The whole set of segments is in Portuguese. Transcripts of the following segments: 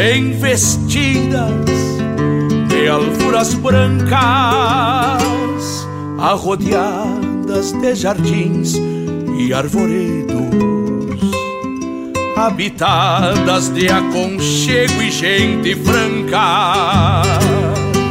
bem vestidas de alfuras brancas, arrodeadas de jardins e arvoredos, habitadas de aconchego e gente franca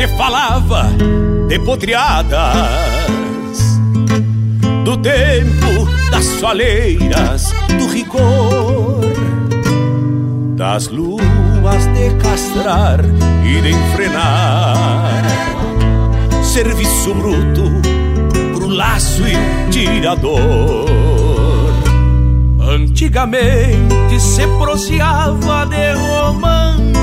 Se falava de podreadas do tempo das soleiras, do rigor das luas de castrar e de enfrenar. Serviço bruto pro laço e tirador. Antigamente se proseava de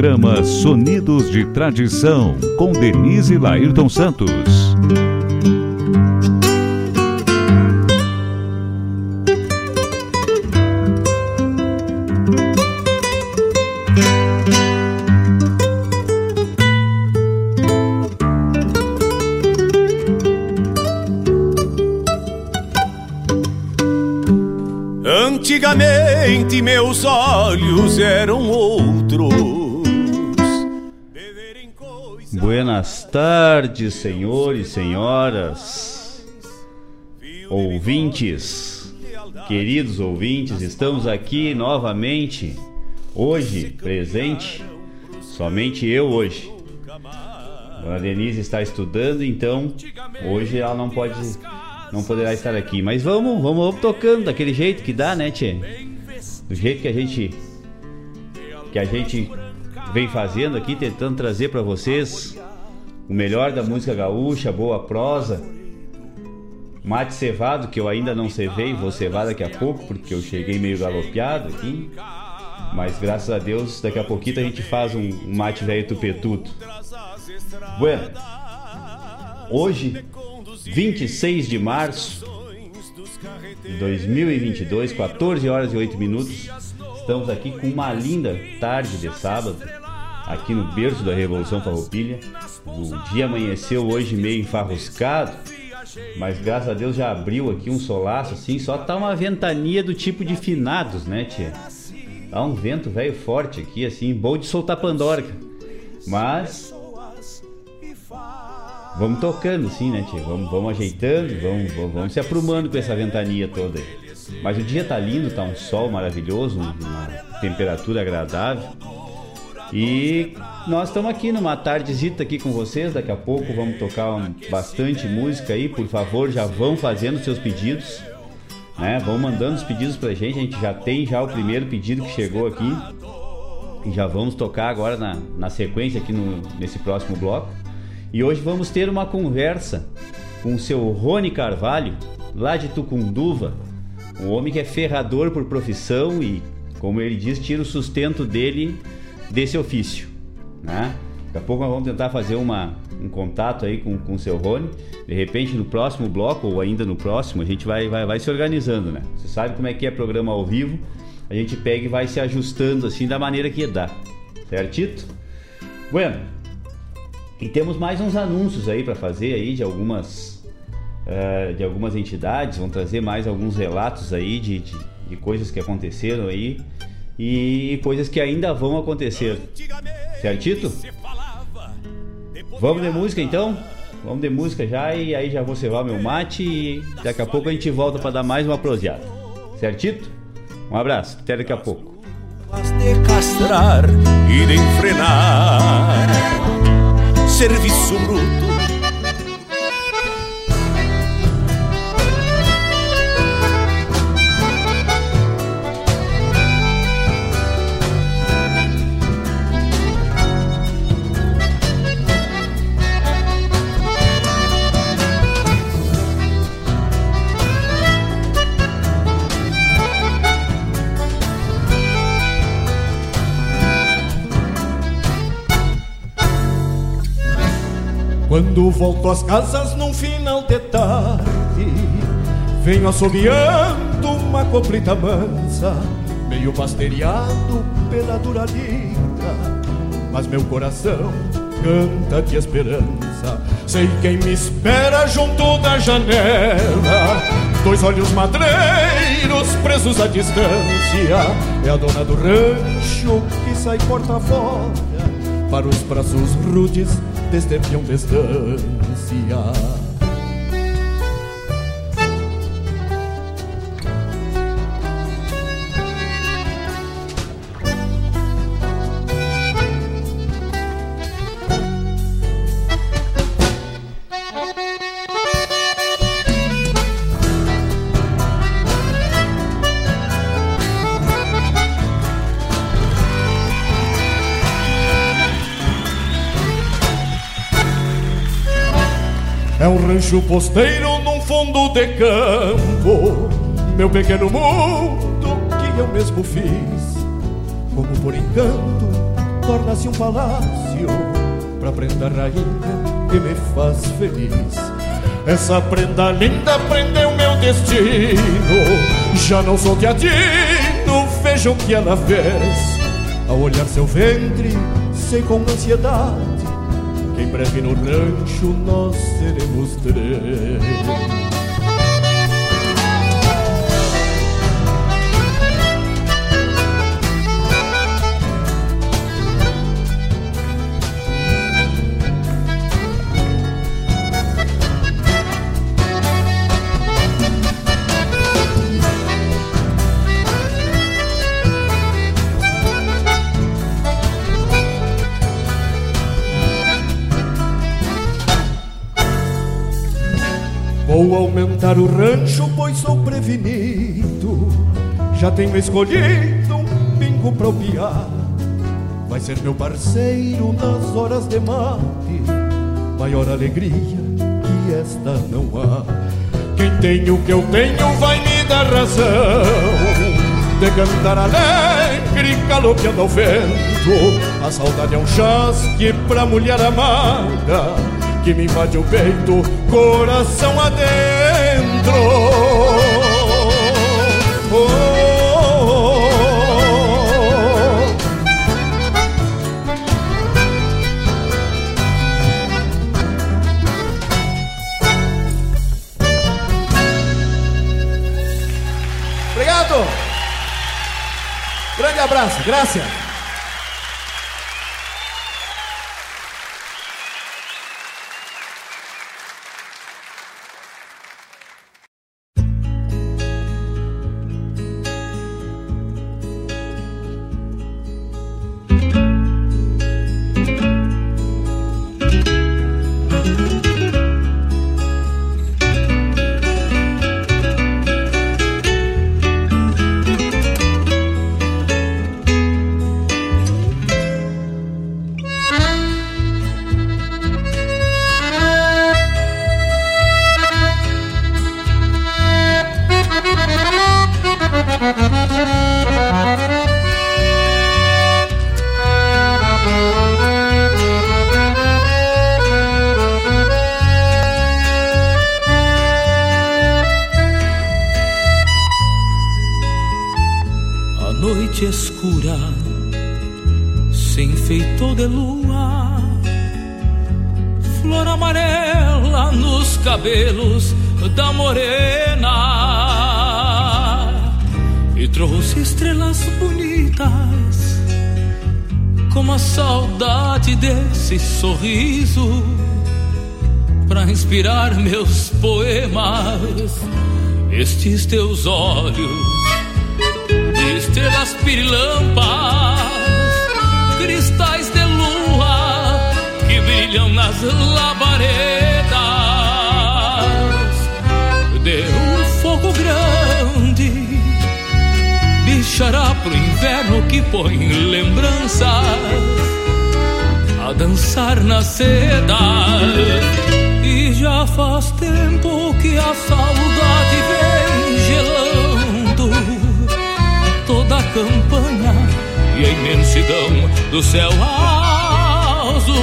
Programa Sonidos de Tradição, com Denise Lairton Santos. Antigamente meus olhos eram outros. Buenas tardes, senhores senhoras, ouvintes, queridos ouvintes, estamos aqui novamente, hoje, presente, somente eu hoje. Dona Denise está estudando, então hoje ela não pode não poderá estar aqui. Mas vamos, vamos tocando daquele jeito que dá, né, Tchê? Do jeito que a gente que a gente vem fazendo aqui, tentando trazer para vocês o melhor da música gaúcha, boa prosa. Mate cevado, que eu ainda não cevei, vou cevar daqui a pouco, porque eu cheguei meio galopeado aqui. Mas graças a Deus, daqui a pouquinho a gente faz um, mate velho tupetudo. Bueno, hoje 26 de março de 2022, 14 horas e 8 minutos. Estamos aqui com uma linda tarde de sábado, aqui no berço da Revolução Farroupilha. O dia amanheceu hoje meio enfarruscado, mas graças a Deus já abriu aqui um solaço assim, só tá uma ventania do tipo de finados, né, tia? Tá um vento velho forte aqui, assim, bom de soltar pandora. Mas vamos tocando assim, né, tia? Vamos, vamos ajeitando, vamos, vamos, vamos, se aprumando com essa ventania toda. Mas o dia tá lindo, tá um sol maravilhoso, uma temperatura agradável. E nós estamos aqui numa tardezita aqui com vocês. Daqui a pouco vamos tocar um, bastante música aí. Por favor, já vão fazendo seus pedidos. Né? Vão mandando os pedidos pra gente. A gente já tem já o primeiro pedido que chegou aqui. E já vamos tocar agora na, na sequência aqui no, nesse próximo bloco. E hoje vamos ter uma conversa com o seu Rony Carvalho, lá de Tucunduva, um homem que é ferrador por profissão e, como ele diz, tira o sustento dele desse ofício. Né? Daqui a pouco nós vamos tentar fazer uma, um contato aí com, com o seu Rony. De repente, no próximo bloco, ou ainda no próximo, a gente vai, vai, vai se organizando, né? Você sabe como é que é programa ao vivo. A gente pega e vai se ajustando assim da maneira que dá. Certito? Bueno, e temos mais uns anúncios aí para fazer aí de algumas uh, de algumas entidades, vão trazer mais alguns relatos aí de, de, de, coisas que aconteceram aí e coisas que ainda vão acontecer. Certito? Vamos de música então? Vamos de música já e aí já vou cevar meu mate e daqui a pouco a gente volta para dar mais uma proseada. Certito? Um abraço, até daqui a pouco. De castrar e de enfrenar serviço bruto. Quando volto às casas num final de tarde Venho assobiando uma coplita mansa Meio basteriado pela dura lida Mas meu coração canta de esperança. Sei quem me espera junto da janela Dois olhos madreiros presos à distância. É a dona do rancho que sai porta fora Para os braços rudes desde peão rancho posteiro num fundo de campo Meu pequeno mundo que eu mesmo fiz como por encanto torna-se um palácio pra prenda rainha que me faz feliz. Essa prenda linda prendeu meu destino. Já não sou teatino, veja o que ela fez. Ao olhar seu ventre, sei com ansiedade em breve no rancho nós seremos três. Aumentar o rancho, pois sou prevenido. Já tenho escolhido um pingo pra piar. Vai ser meu parceiro nas horas de mate. Maior alegria que esta não há. Quem tem o que eu tenho vai me dar razão. De cantar alegre, galopeando ao vento. A saudade é um chasque pra mulher amada que me invade o peito, coração adentro. Oh, oh, oh. Obrigado. Grande abraço, graças. Olhos de estrelas pirilampas, cristais de lua que brilham nas labaredas, de um fogo grande, bichará pro inverno que põe lembranças a dançar na seda. E já faz tempo que a saudade campanha e a imensidão do céu azul.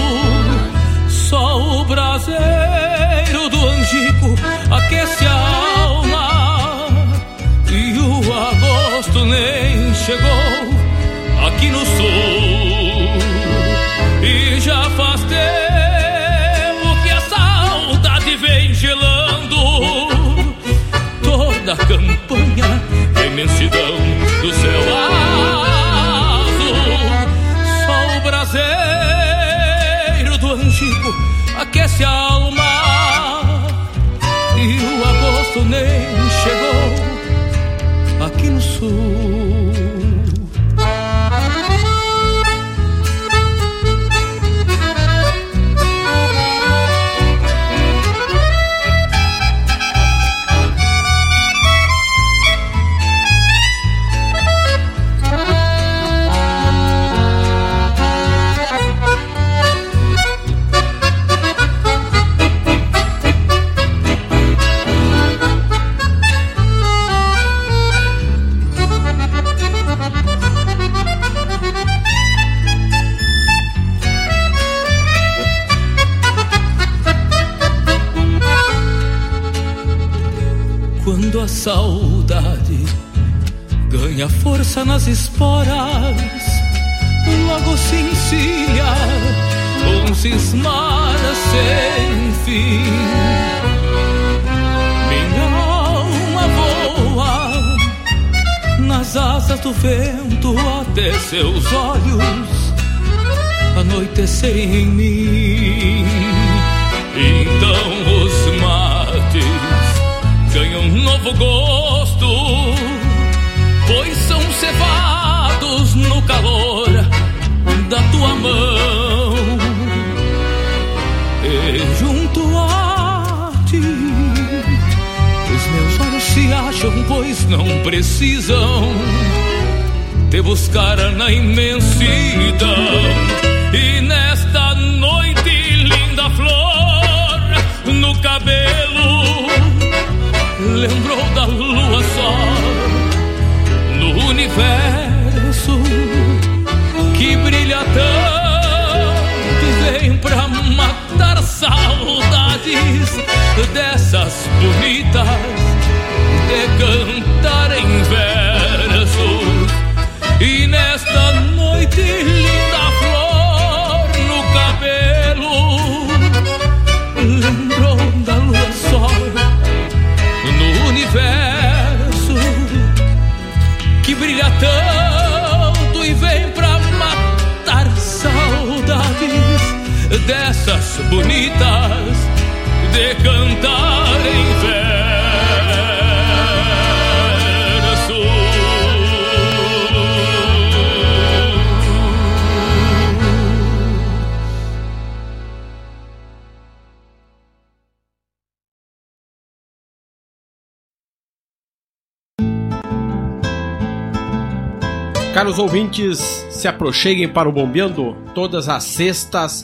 Só o braseiro do angico aquece a alma e o agosto nem chegou aqui no sul. E já faz tempo que a saudade vem gelando da campanha, a imensidão aqui tua mão. E junto a ti, os meus olhos se acham, pois não precisam te buscar na imensidão. E nesta noite, linda flor no cabelo, lembrou da lua só no universo que brilha tanto vem pra matar saudades dessas bonitas de cantar em versos. E nesta noite bonitas de cantar em verso. Caros ouvintes, se aproxeguem para o Bombeando todas as sextas,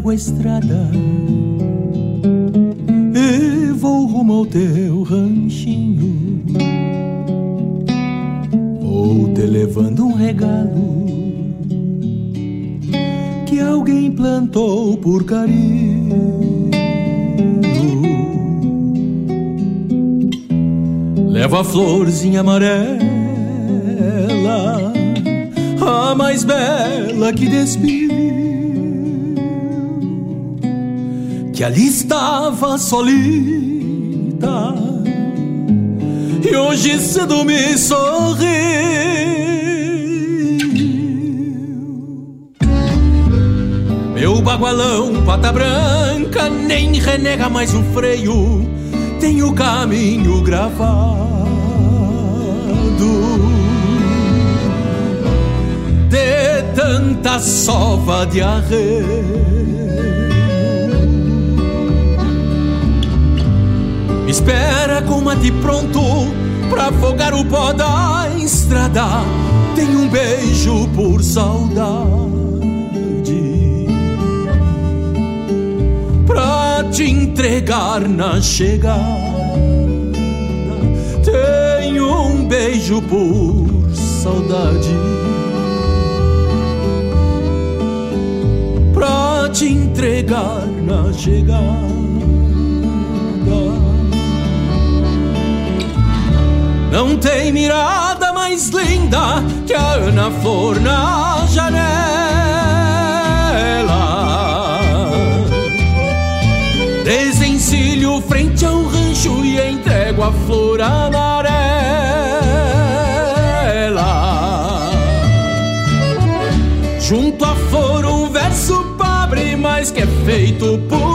Pego a estrada e vou rumo ao teu ranchinho. Vou te levando um regalo que alguém plantou por carinho. Leva a florzinha amarela, a mais bela que despiu. Que ali estava solita e hoje cedo me sorriu. Meu bagualão, pata branca, nem renega mais um freio, tem o caminho gravado. De tanta sova de arreio. Espera com mate pronto pra afogar o pó da estrada. Tem um beijo por saudade. Pra te entregar na chegada. Tem um beijo por saudade. Pra te entregar na chegada. Não tem mirada mais linda que a Ana Flor na janela. Desencilho frente ao rancho e entrego a flor amarela. Junto à flor um verso pobre, mas que é feito por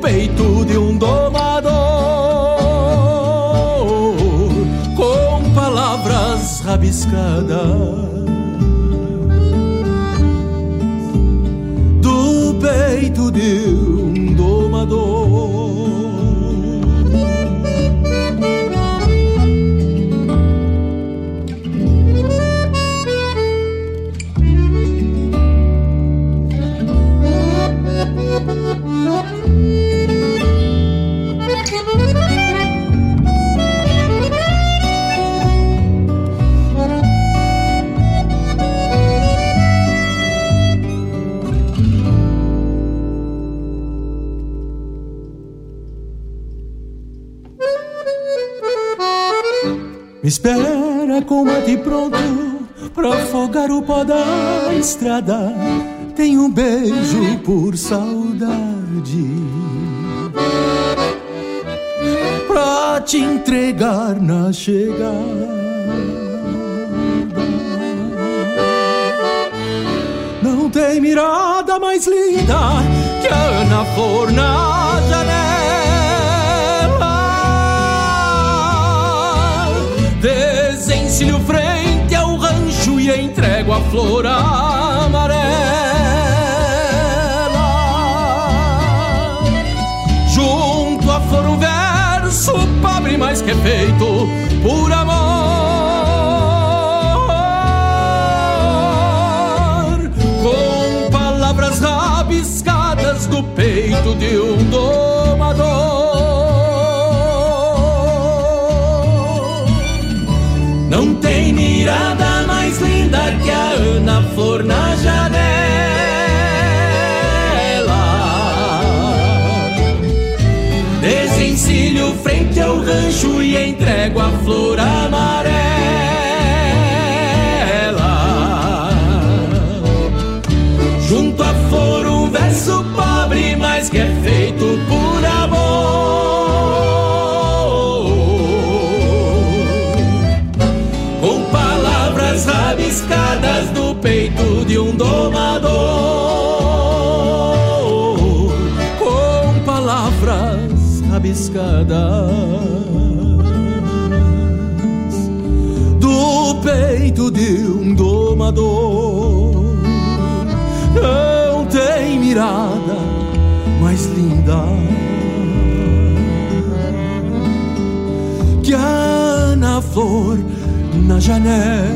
peito de um domador com palavras rabiscadas. Do peito de um domador. Espera com mate pronto pra afogar o pó da estrada. Tenho um beijo por saudade. Pra te entregar na chegada. Não tem mirada mais linda que a Ana Flor flor amarela. Junto à flor um verso pobre, mas que é feito por amor. Com palavras rabiscadas do peito de um domador. Que a Ana Flor na janela. Desencilho frente ao rancho e entrego a flor amarela. Tem mirada mais linda que a Ana Flor na janela.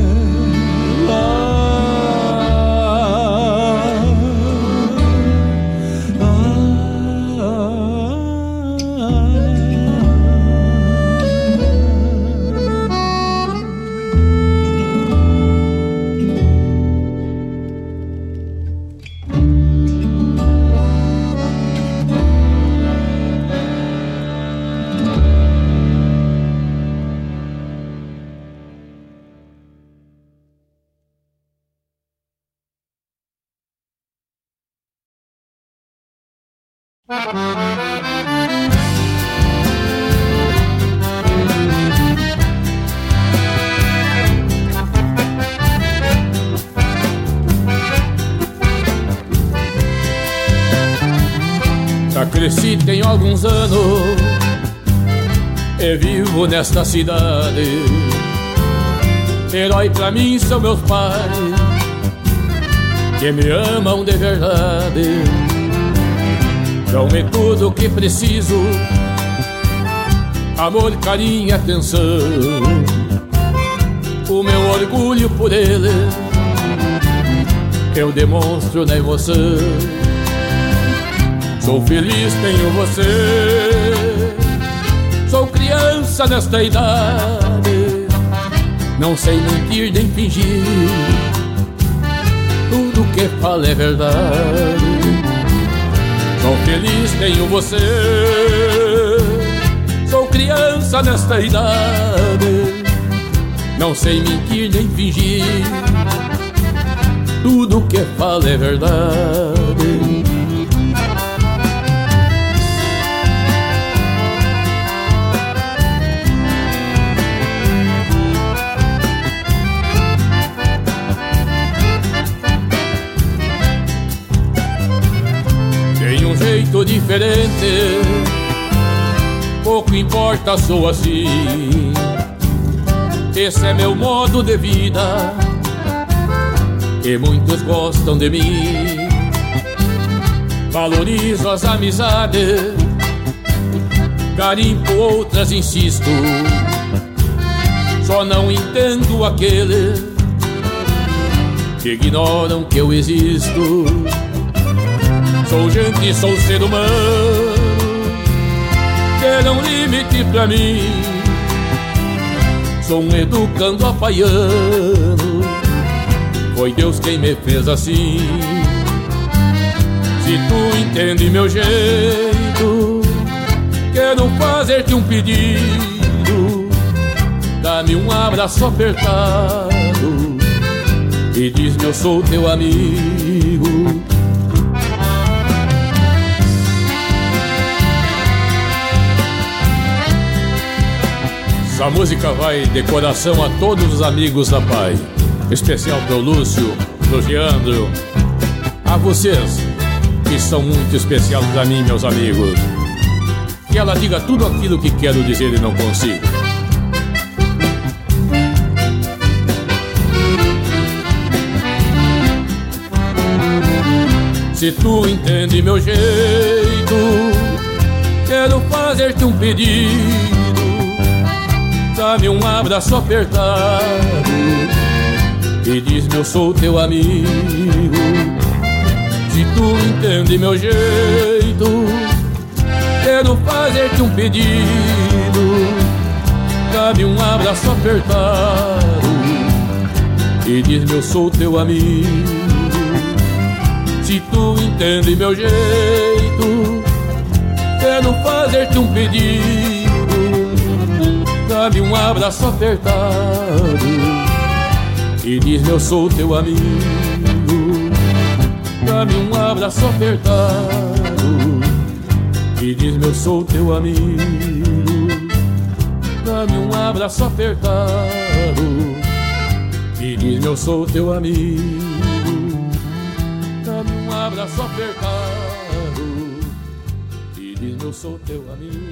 Cidade. Herói pra mim são meus pais Que me amam de verdade. Dão-me tudo o que preciso Amor, carinho e atenção. O meu orgulho por eles Eu demonstro na emoção. Sou feliz, tenho você. Criança nesta idade. Não sei mentir nem fingir. Tudo que falo é verdade. Sou feliz, tenho você. Sou criança nesta idade. Não sei mentir nem fingir. Tudo que falo é verdade. Jeito diferente, pouco importa, sou assim. Esse é meu modo de vida E muitos gostam de mim. Valorizo as amizades Garimpo outras, insisto. Só não entendo aquele Que ignoram que eu existo Sou gente, sou ser humano. Ter um limite pra mim. Sou um educando apaiano Foi Deus quem me fez assim. Se tu entende meu jeito Quero fazer-te um pedido. Dá-me um abraço apertado. E diz-me eu sou teu amigo Essa música vai de coração a todos os amigos da Pai. Especial pro Lúcio, pro Leandro. A vocês, que são muito especiais para mim, meus amigos. Que ela diga tudo aquilo que quero dizer e não consigo. Se tu entende meu jeito, quero fazer-te um pedido Dá-me um abraço apertado E diz-me eu sou teu amigo. Se tu entende meu jeito Quero fazer-te um pedido. Dá-me um abraço apertado E diz-me eu sou teu amigo. Se tu entende meu jeito Quero fazer-te um pedido dá-me um abraço apertado e diz-me eu sou teu amigo. Dá-me um abraço apertado e diz-me eu sou teu amigo. Dá-me um abraço apertado e diz-me eu sou teu amigo. Dá-me um abraço apertado e diz-me eu sou teu amigo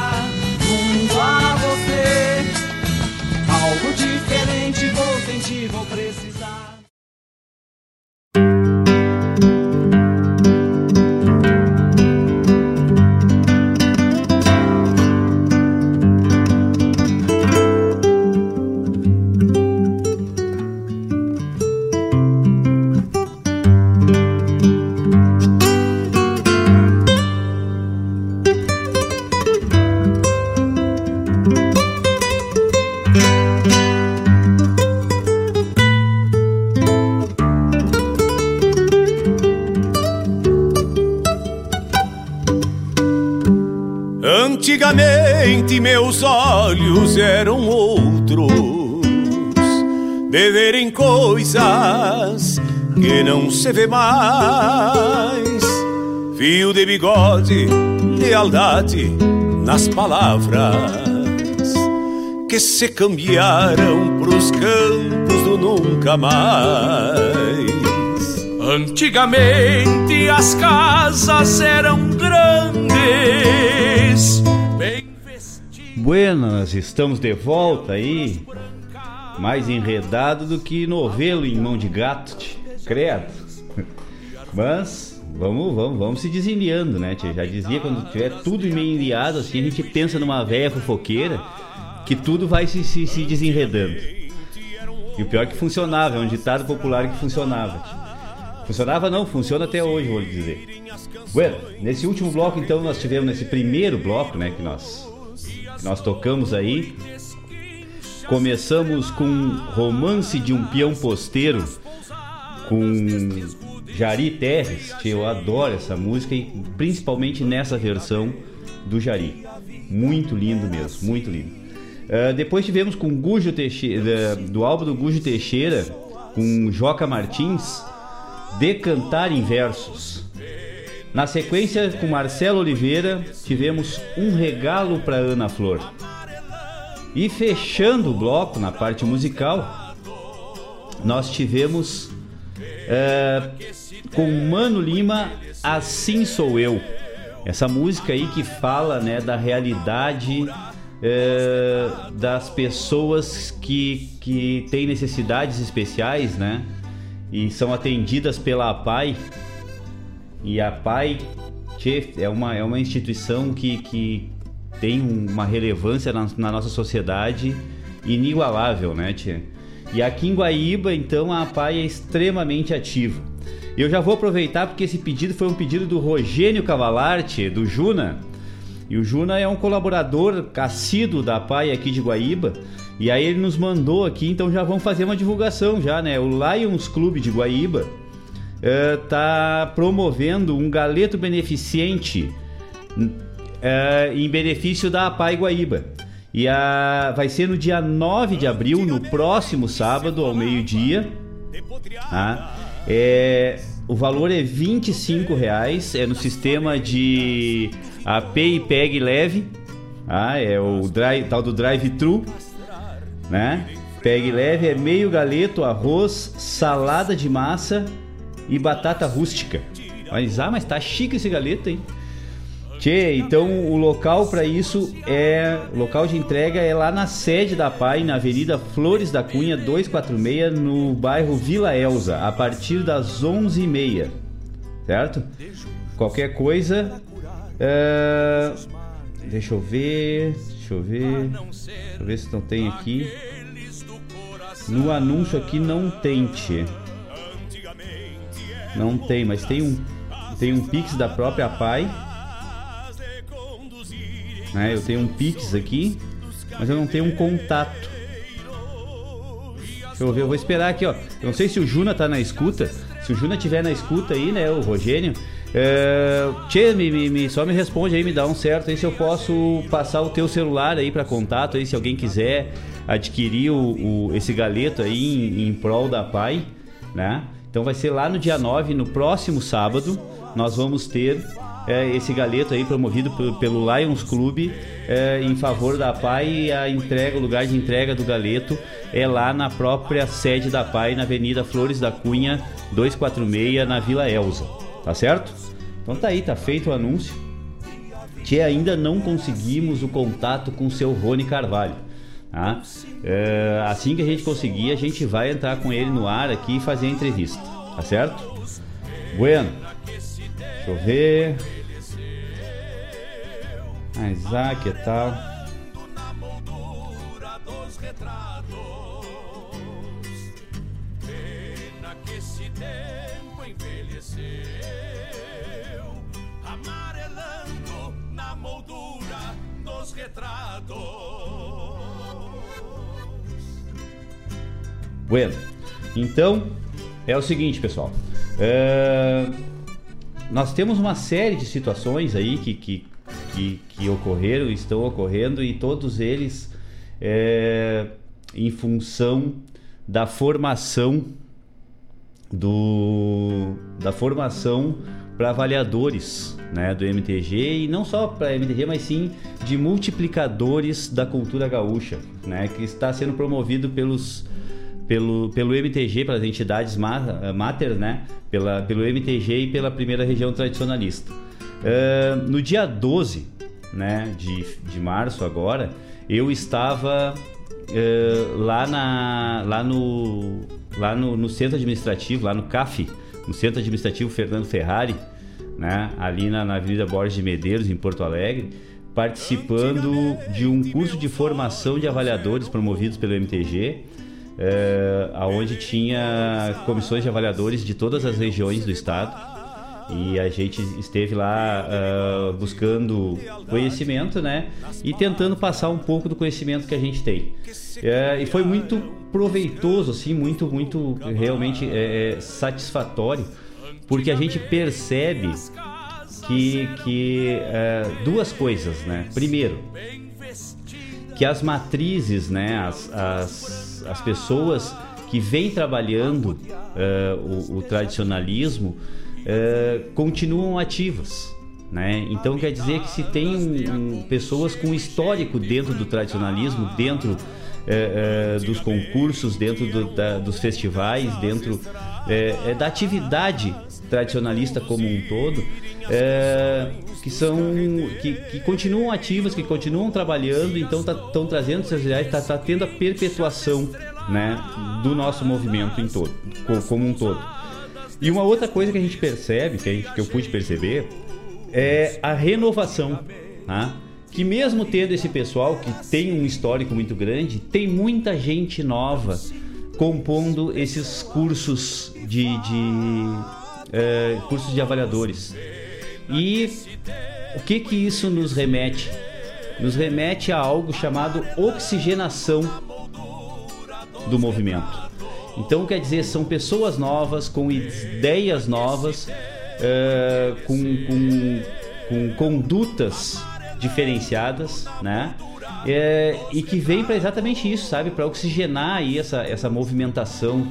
Não se vê mais. Fio de bigode, lealdade nas palavras que se cambiaram pros campos do nunca mais. Antigamente as casas eram grandes Buenas, estamos de volta aí. Mais enredado do que novelo em mão de gato, credo. Mas vamos, vamos, vamos se desenliando, né? Tia? Já dizia quando tiver tudo meio enliado, assim, a gente pensa numa velha fofoqueira que tudo vai se, se, se desenredando. E o pior é que funcionava, é um ditado popular que funcionava. Tia. Funcionava não, funciona até hoje, vou lhe dizer. Bueno, nesse último bloco então nós tivemos nesse primeiro bloco, né, que nós nós tocamos aí começamos com Romance de um Peão Posteiro, com Jari Terres, que eu adoro essa música e principalmente nessa versão do Jari. Muito lindo mesmo, muito lindo. Uh, depois tivemos com Gujo Teixeira, do álbum do Gujo Teixeira, com Joca Martins, Decantar em Versos. Na sequência, com Marcelo Oliveira, tivemos Um Regalo para Ana Flor. E fechando o bloco na parte musical, nós tivemos é, com Mano Lima, Assim Sou Eu. Essa música aí que fala né, da realidade é, das pessoas que, que têm necessidades especiais, né? E são atendidas pela APAI. E a APAI é uma, é uma instituição que, que tem uma relevância na, na nossa sociedade inigualável, né, tia? E aqui em Guaíba, então, a APAI é extremamente ativa. Eu já vou aproveitar porque esse pedido foi um pedido do Rogênio Cavalarte, do Juna. E o Juna é um colaborador assíduo da APAI aqui de Guaíba. E aí ele nos mandou aqui, então já vamos fazer uma divulgação já, né? O Lions Clube de Guaíba está uh, promovendo um galeto beneficente uh, em benefício da APAI Guaíba. E a, vai ser no dia 9 de abril, no próximo sábado, ao meio-dia. Tá? É, o valor é 25 reais, é no sistema de AP e PEG leve. Tá? É o drive, tal do drive-thru. Né? PEG leve é meio galeto, arroz, salada de massa e batata rústica. Mas, ah, mas tá chique esse galeto, hein? Tchê, então o local para isso é. O local de entrega é lá na sede da PAI, na Avenida Flores da Cunha 246, no bairro Vila Elza, a partir das 11h30. Certo? Qualquer coisa. É... Deixa eu ver. Deixa eu ver. Deixa eu ver se não tem aqui. No anúncio aqui não tem, tchê. Não tem, mas tem um, tem um Pix da própria PAI né? Eu tenho um Pix aqui, mas eu não tenho um contato. Deixa eu ver, eu vou esperar aqui, ó. Eu não sei se o Juna tá na escuta. Se o Juna tiver na escuta aí, né, o Rogênio. É... Tchê, me, me, me, só me responde aí, me dá um certo aí se eu posso passar o teu celular aí para contato aí, se alguém quiser adquirir o, o esse galeto aí em, em prol da PAI, né? Então vai ser lá no dia 9, no próximo sábado, nós vamos ter é, esse galeto aí promovido pelo Lions Club é, em favor da PAI e a entrega, o lugar de entrega do galeto é lá na própria sede da PAI, na Avenida Flores da Cunha 246, na Vila Elza. Tá certo? Então tá aí, tá feito o anúncio. Que ainda não conseguimos o contato com o seu Rony Carvalho. Tá? É, assim que a gente conseguir, a gente vai entrar com ele no ar aqui e fazer a entrevista. Tá certo? Bueno. Deixa eu ver. A Isaac e tal. Amarelando na moldura dos retratos. Bueno, então é o seguinte, pessoal. É nós temos uma série de situações aí que, que, que, que ocorreram, estão ocorrendo e todos eles é, em função da formação do da formação para avaliadores né, do MTG e não só para MTG, mas sim de multiplicadores da cultura gaúcha, né, que está sendo promovido pelos pelo, pelo MTG, pelas entidades mater, né? Pela, pelo MTG e pela primeira região tradicionalista. Uh, no dia 12 né, de, de março agora, eu estava uh, lá, na, lá, no, lá no, no, centro administrativo, lá no CAF, no centro administrativo Fernando Ferrari, né, ali na, na Avenida Borges de Medeiros, em Porto Alegre, participando de um curso de formação de avaliadores promovidos pelo MTG é, aonde tinha comissões de avaliadores de todas as regiões do estado E a gente esteve lá uh, buscando conhecimento, né? E tentando passar um pouco do conhecimento que a gente tem. Uh, e foi muito proveitoso, assim, muito, muito realmente é, satisfatório, porque a gente percebe que, que uh, duas coisas, né? Primeiro, que as matrizes, né? As, as, as pessoas que vêm trabalhando o, o tradicionalismo é, continuam ativas. Né? Então quer dizer que se tem um, pessoas com histórico dentro do tradicionalismo, dentro é, dos concursos, dentro do, da, dos festivais, dentro da atividade tradicionalista como um todo, é, que são que, que, continuam ativas, que continuam trabalhando, então estão tá, trazendo essas ideias, está tá tendo a perpetuação né, do nosso movimento em todo, como um todo. E uma outra coisa que a gente percebe, que, gente, que eu pude perceber, é a renovação. Tá? Que mesmo tendo esse pessoal que tem um histórico muito grande, tem muita gente nova compondo esses cursos de, de é, de avaliadores. E o que que isso nos remete? Nos remete a algo chamado oxigenação do movimento. Então, quer dizer, são pessoas novas, com ideias novas, uh, com, com, com condutas diferenciadas, né? É, e que vem para exatamente isso, sabe? Para oxigenar aí essa, essa movimentação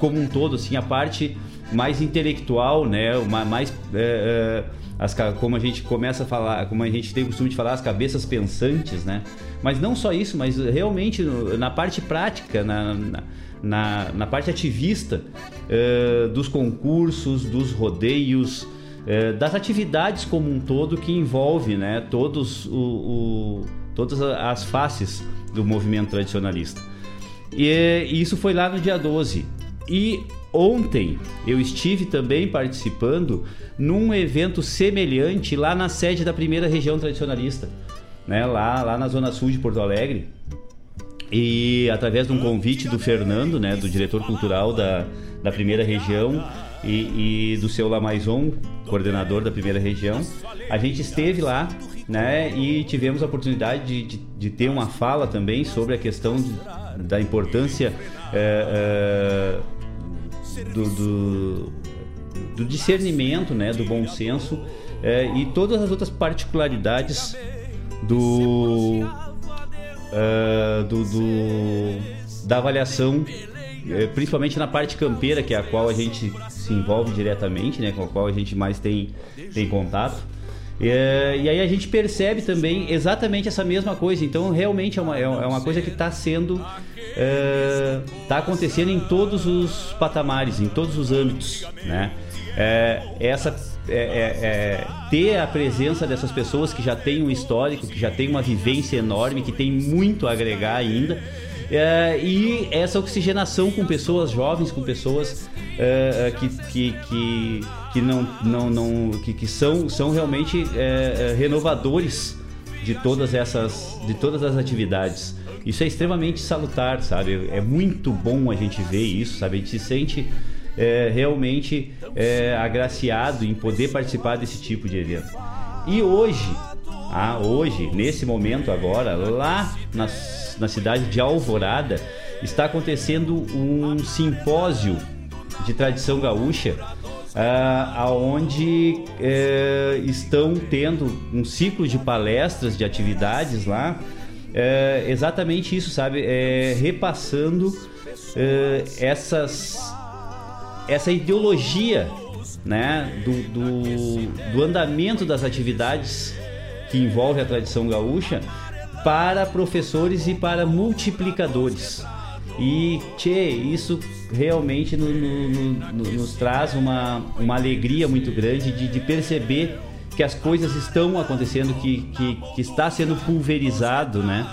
como um todo, assim, a parte mais intelectual, né? Uma, mais é, é, as, como a gente começa a falar, como a gente tem o costume de falar, as cabeças pensantes, né? Mas não só isso, mas realmente na parte prática, na, na na, parte ativista uh, dos concursos, dos rodeios, uh, das atividades como um todo que envolve né, todos o, o, todas as faces do movimento tradicionalista. E, e isso foi lá no dia 12. E ontem eu estive também participando num evento semelhante lá na sede da primeira região tradicionalista, né, lá, lá na zona sul de Porto Alegre. E através de um convite do Fernando, né, do diretor cultural da, da primeira região, e, e do seu Lamaison, coordenador da primeira região, a gente esteve lá né, e tivemos a oportunidade de, de, de ter uma fala também sobre a questão de, da importância é, é, do, do, do, discernimento, né, do bom senso é, e todas as outras particularidades do uh, do, do, da avaliação, eh, principalmente na parte campeira, que é a qual a gente se envolve diretamente, né, com a qual a gente mais tem, tem contato. E, eh, e aí a gente percebe também exatamente essa mesma coisa. Então, realmente é uma, é uma coisa que está sendo. está acontecendo em todos os patamares, em todos os âmbitos. Né? É, essa é, é, é, ter a presença dessas pessoas que já têm um histórico, que já têm uma vivência enorme, que tem muito a agregar ainda. É, e essa oxigenação com pessoas jovens, com pessoas é, que, que, que, que, não, não, não, que, que são, são realmente renovadores de todas essas de todas as atividades. Isso é extremamente salutar, sabe? É muito bom a gente ver isso, sabe? A gente se sente é, realmente é, agraciado em poder participar desse tipo de evento. E hoje, ah, hoje, nesse momento agora, lá na, na cidade de Alvorada, está acontecendo um simpósio de tradição gaúcha, ah, aonde eh, estão tendo um ciclo de palestras, de atividades lá, eh, exatamente isso, sabe, eh, repassando essas essa ideologia né, do, do, do andamento das atividades que envolve a tradição gaúcha para professores e para multiplicadores. E, tchê, isso realmente no, no, no, nos traz uma, uma alegria muito grande de, de, perceber que as coisas estão acontecendo, que, que, que, está sendo pulverizado, né?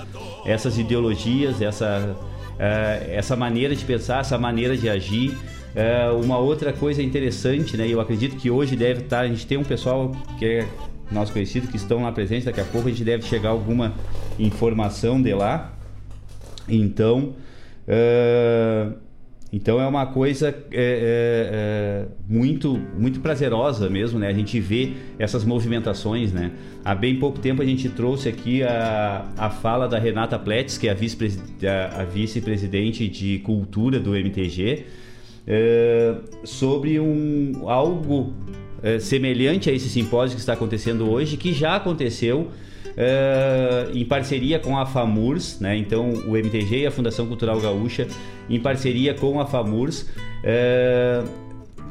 Essas ideologias, essa, uh, essa maneira de pensar, essa maneira de agir. É, uma outra coisa interessante, né? Eu acredito que hoje deve estar. A gente tem um pessoal que é nosso conhecido que estão lá presentes. Daqui a pouco a gente deve chegar alguma informação de lá. Então, uh, Então é uma coisa é, é, é, muito muito prazerosa mesmo, né? A gente vê essas movimentações, né? Há bem pouco tempo a gente trouxe aqui a, a fala da Renata Pletz, que é a vice-presidente vice de cultura do MTG, é, sobre um algo é, semelhante a esse simpósio que está acontecendo hoje, que já aconteceu é, em parceria com a FAMURS, né? Então o MTG e a Fundação Cultural Gaúcha, em parceria com a FAMURS, é,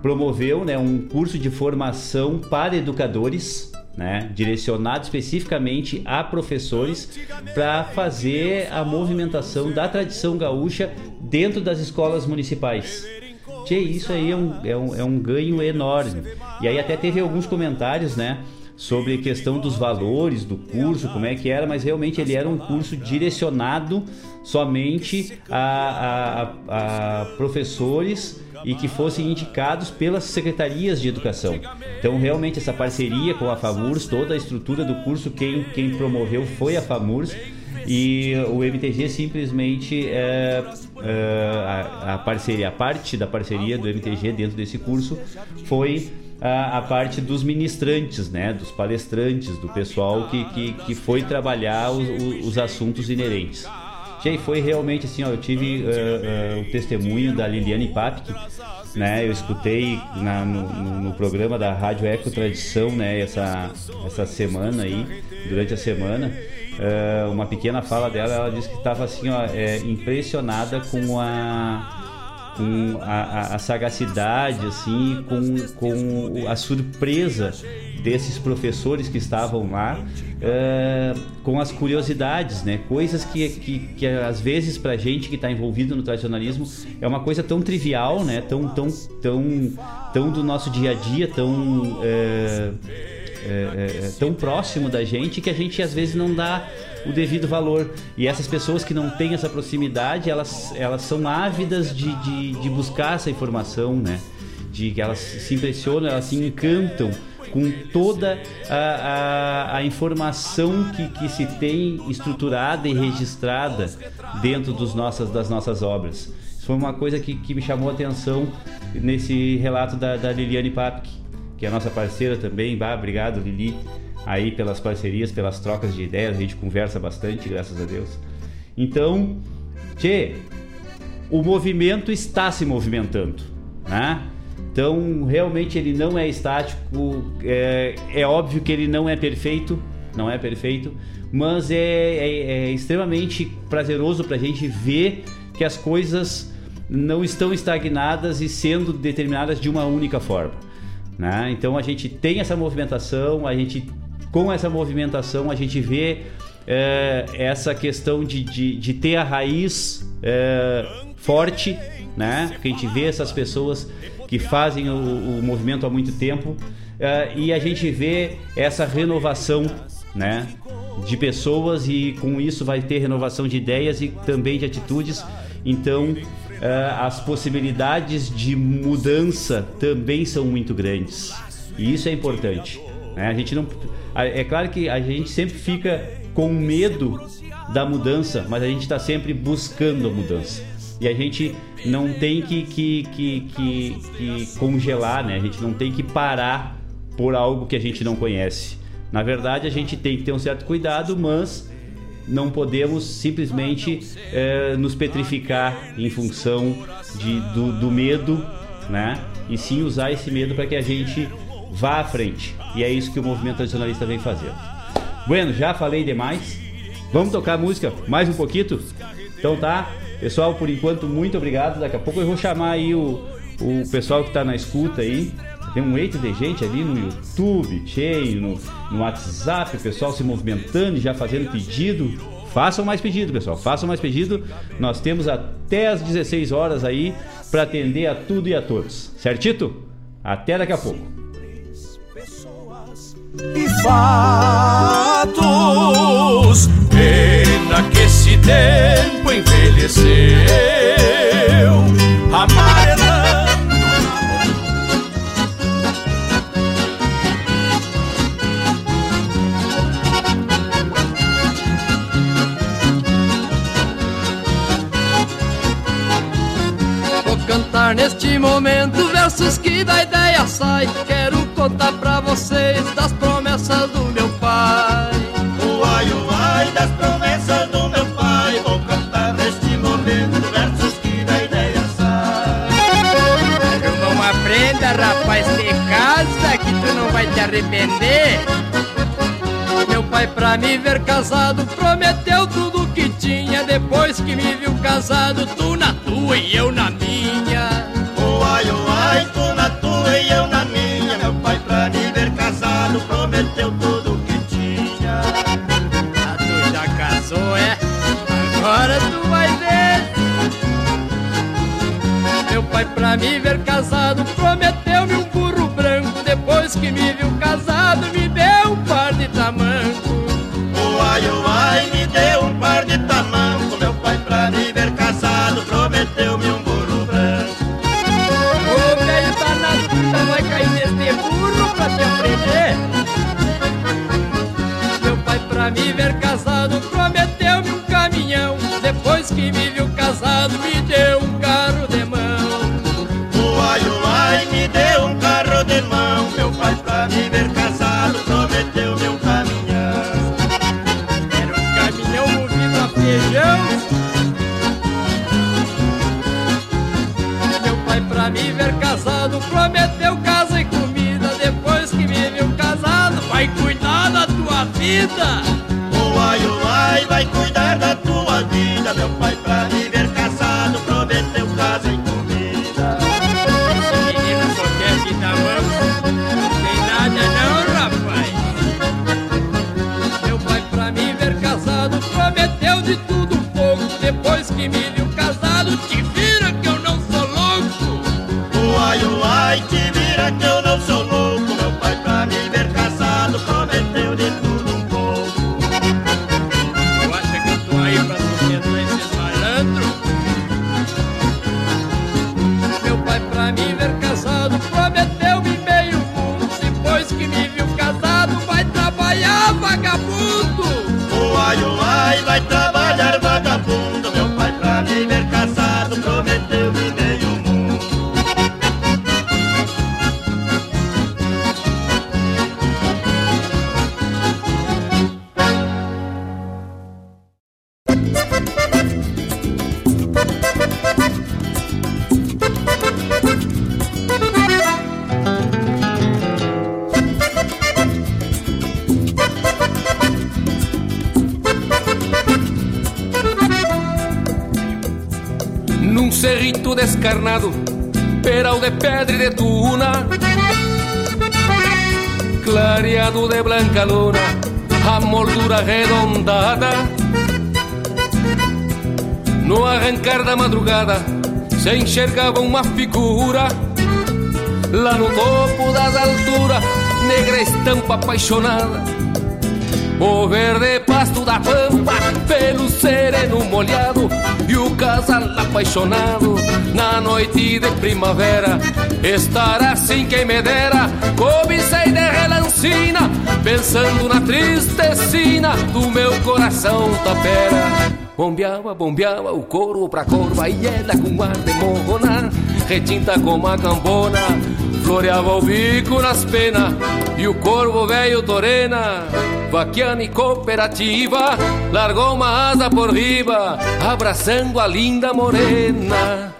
promoveu né, um curso de formação para educadores, né, direcionado especificamente a professores para fazer a movimentação da tradição gaúcha dentro das escolas municipais. Tchê, isso aí é um, é, um, é um ganho enorme. E aí até teve alguns comentários, né? Sobre a questão dos valores do curso, como é que era, mas realmente ele era um curso direcionado somente a, a, a professores e que fossem indicados pelas secretarias de educação. Então, realmente, essa parceria com a FAMURS, toda a estrutura do curso, quem, quem promoveu foi a FAMURS e o MTG simplesmente é, é, a, a parceria, a parte da parceria do MTG dentro desse curso foi a, a, parte dos ministrantes, né, dos palestrantes, do pessoal que, que, que foi trabalhar os, os assuntos inerentes. E foi realmente assim, ó, eu tive uh, uh, o testemunho da Liliane Papke, né, eu escutei na, no, no, no, programa da Rádio Eco Tradição, né, essa, essa semana aí, durante a semana, uh, uma pequena fala dela, ela disse que estava assim, ó, é, impressionada com a com a, a, a sagacidade, assim, com, com a surpresa desses professores que estavam lá é, com as curiosidades, né? Coisas que, que, que às vezes para gente que está envolvido no tradicionalismo é uma coisa tão trivial, né? Tão, tão, tão, tão do nosso dia a dia, tão é, é, tão próximo da gente que a gente às vezes não dá o devido valor. E essas pessoas que não têm essa proximidade, elas, elas são ávidas de, de, de buscar essa informação, né? De que elas se impressionam, elas se encantam com toda a, a, a, informação que, que se tem estruturada e registrada dentro dos nossas, das nossas obras. Isso foi uma coisa que, que me chamou a atenção nesse relato da, da Liliane Papke, que é a nossa parceira também. Bah, obrigado, Lili aí pelas parcerias, pelas trocas de ideias, a gente conversa bastante, graças a Deus. Então, Tchê, o movimento está se movimentando, né? Então, realmente ele não é estático, é, é óbvio que ele não é perfeito, não é perfeito, mas é, é, é extremamente prazeroso para a gente ver que as coisas não estão estagnadas e sendo determinadas de uma única forma. Né? Então a gente tem essa movimentação, a gente com essa movimentação a gente vê é, essa questão de, de, de, ter a raiz é, forte, né? Que a gente vê essas pessoas que fazem o, o movimento há muito tempo é, e a gente vê essa renovação, né? De pessoas e com isso vai ter renovação de ideias e também de atitudes. Então é, as possibilidades de mudança também são muito grandes e isso é importante. Né? A gente não é claro que a gente sempre fica com medo da mudança, mas a gente está sempre buscando a mudança. E a gente não tem que, que, que, que, que congelar, né? A gente não tem que parar por algo que a gente não conhece. Na verdade, a gente tem que ter um certo cuidado, mas não podemos simplesmente é, nos petrificar em função de, do, do medo, né? E sim usar esse medo para que a gente vá à frente. E é isso que o movimento tradicionalista vem fazendo. Bueno, já falei demais. Vamos tocar música mais um pouquinho? Então tá. Pessoal, por enquanto, muito obrigado. Daqui a pouco eu vou chamar aí o, o pessoal que está na escuta aí. Tem um eito de gente ali no YouTube, cheio, no, no WhatsApp, pessoal se movimentando e já fazendo pedido. Façam mais pedido, pessoal. Façam mais pedido. Nós temos até as 16 horas aí para atender a tudo e a todos. Certito? Até daqui a pouco e fatos. Pena que esse tempo envelheceu, amarelando. cantar neste momento versos que da ideia sai. Quero contar arrepender. Meu pai, pra me ver casado, prometeu tudo que tinha. Depois que me viu casado, tu na tua e eu na minha. Uai, uai, tu na tua e eu na minha. Meu pai, pra me ver casado, prometeu tudo que tinha. Ah, tu já casou, é? Agora tu vai ver. Meu pai, pra me ver casado, vida. Arrancar da madrugada, se enxergava uma figura, lá no topo das alturas, negra estampa apaixonada. O verde pasto da pampa, pelo sereno molhado E o casal apaixonado na noite de primavera Estar assim quem me dera, cobicei de relancina Pensando na tristecina do meu coração tapera Bombeava, bombeava o couro pra corva E ela com ar de morrona Retinta como a cambona Floreava o bico nas penas E o corvo velho torena Vaquiana e cooperativa Largou uma asa por riba Abraçando a linda morena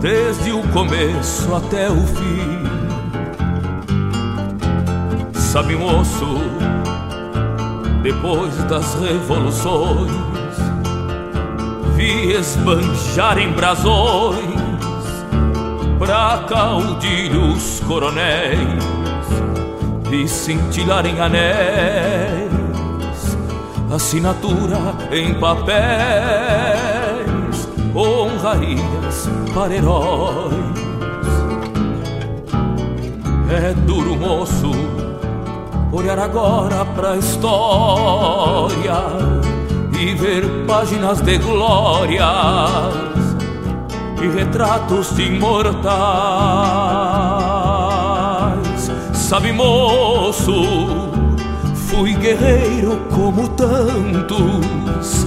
Desde o começo até o fim. Sabe, moço, depois das revoluções, vi esbanjar em brasões pra caudilhos coronéis e cintilar em anéis, assinatura em papéis, honrarias para heróis. É duro, moço olhar agora pra história e ver páginas de glórias e retratos de imortais. Sabe, moço, fui guerreiro como tantos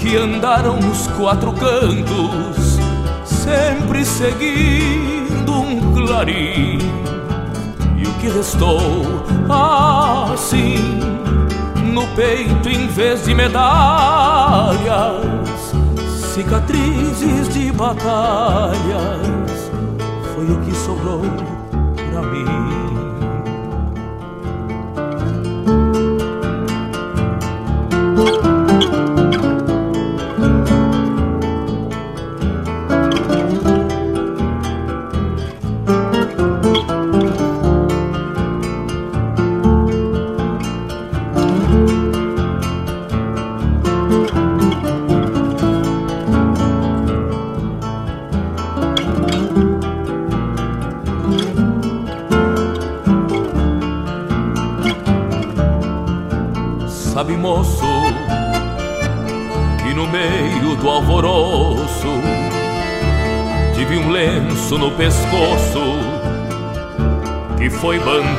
que andaram nos quatro cantos, sempre seguindo um clarim que restou assim no peito em vez de medalhas, cicatrizes de batalhas, foi o que sobrou pra mim.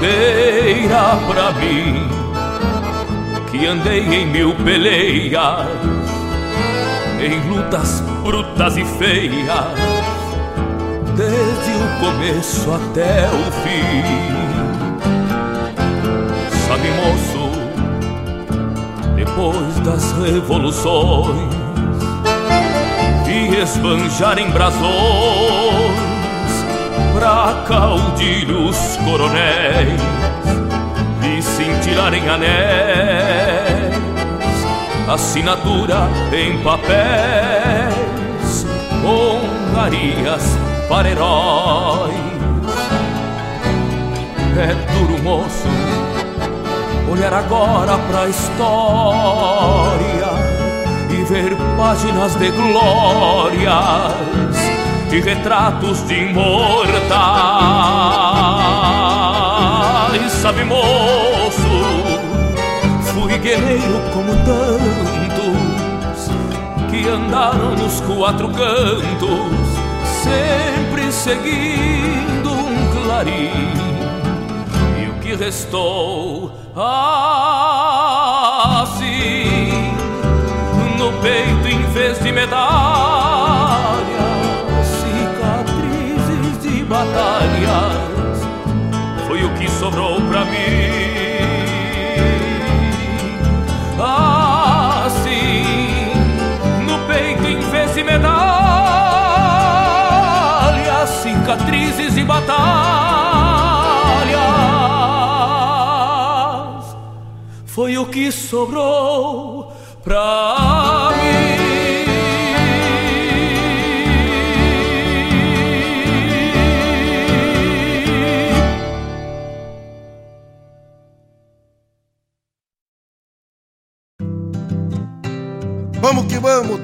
Bandeira pra mim, que andei em mil peleias, em lutas brutas e feias, desde o começo até o fim. Sabe, moço, depois das revoluções e esbanjar em brasões pra caudilhos coronéis e cintilarem anéis, assinatura em papéis, honrarias para heróis. É duro, moço, olhar agora pra história e ver páginas de glórias e retratos de imortais. Sabe, moço, fui guerreiro como tantos que andaram nos quatro cantos, sempre seguindo um clarim. E o que restou assim no peito em vez de medalha, que sobrou pra mim. Assim, no peito em vez de medalhas, cicatrizes e batalhas, foi o que sobrou pra Vamos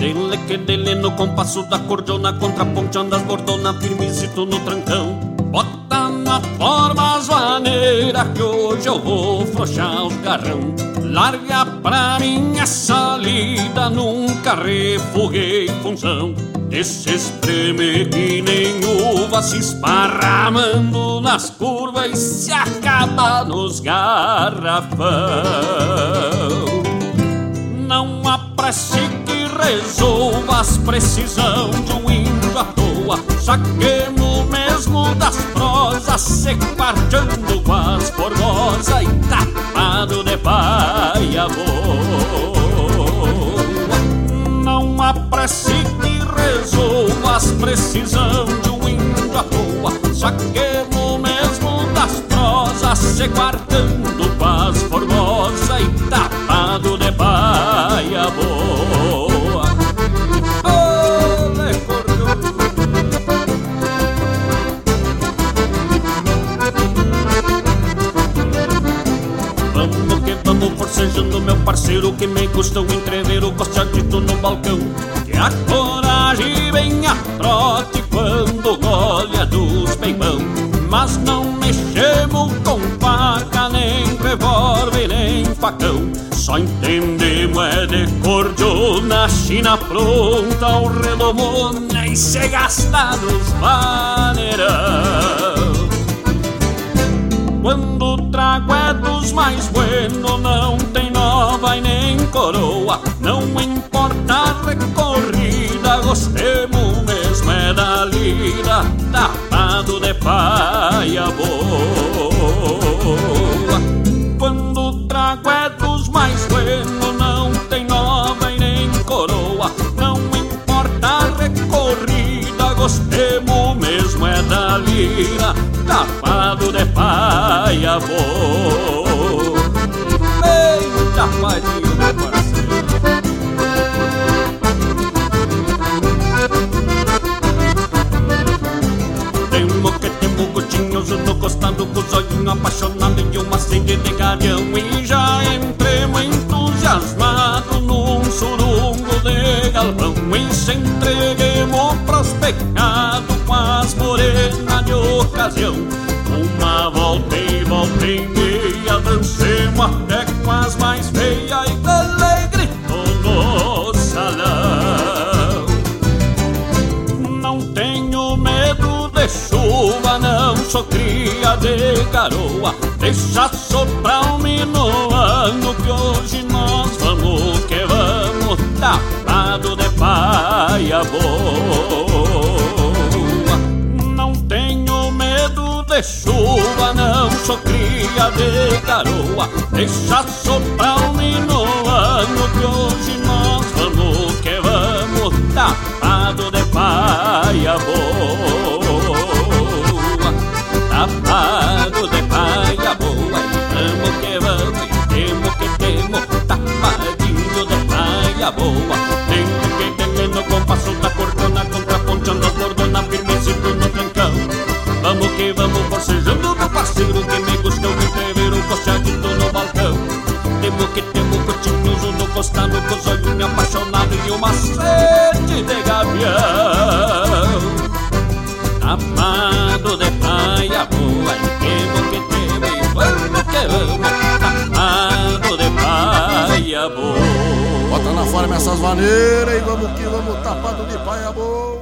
Dele que dele no compasso da cordiona Contraponteando as bordonas firmezito no trancão. Bota na forma as maneiras Que hoje eu vou frouxar os garrão. Larga pra minha salida Nunca refuguei função. Esse espreme que nem uva Se esparramando nas curvas E se acaba nos garrafão. Não apresse que as precisão de um índio à toa Saquemos mesmo das prosas Se quarteando com as formosas E tapado de paia boa Não apresse que as precisão de um índio à toa Saquemos mesmo das prosas Se quarteando com as formosas E tapado de paia boa vamos forcejando meu parceiro Que me custa um entreveiro Costeadito no balcão. Que a coragem vem a trote Quando olha dos peibão. Mas não mexemos com faca Nem revólver, nem facão. Só entendemos é de cordiona China pronta ao redomão Nem se gasta nos vaneirão. Quando o trago é dos mais buenos, não e nem coroa. Não importa a recorrida, gostemos mesmo é da lida, tapado de paia boa. Quando o trago é dos mais buenos, não tem nova e nem coroa. Não importa a recorrida, gostemos mesmo é da lira, tapado de paia boa. Eita, padinho, meu parceiro. Temo que temo gotinhos no costado com os olhinhos apaixonados e uma sede de garião E já entremos entusiasmados num surungo de galpão E se entreguemos pros pecados com as morenas de ocasião Uma volta e volta e meia dancemos até com as sou cria de garoa. Deixa soprar um minuano que hoje nós vamos que vamos, tapado de paia boa. Não tenho medo de chuva, não sou cria de garoa. Deixa soprar um minuano que hoje nós vamos que vamos, tapado de paia boa. Tapado de paia boa, vamos que vamos, temos que temos, tapadinho de paia boa. Tenho que ter no compasso da cordona, contraponteando as bordonas, firmecito no trancão. Vamos que vamos forcejando meu parceiro que me gusta o entrever costeadito no balcão. Temo que temo cotinhoso no costado com os olhos me apaixonado e uma sede de gavião. Amado forma essas maneiras e vamos que vamos, tapado de paia boa.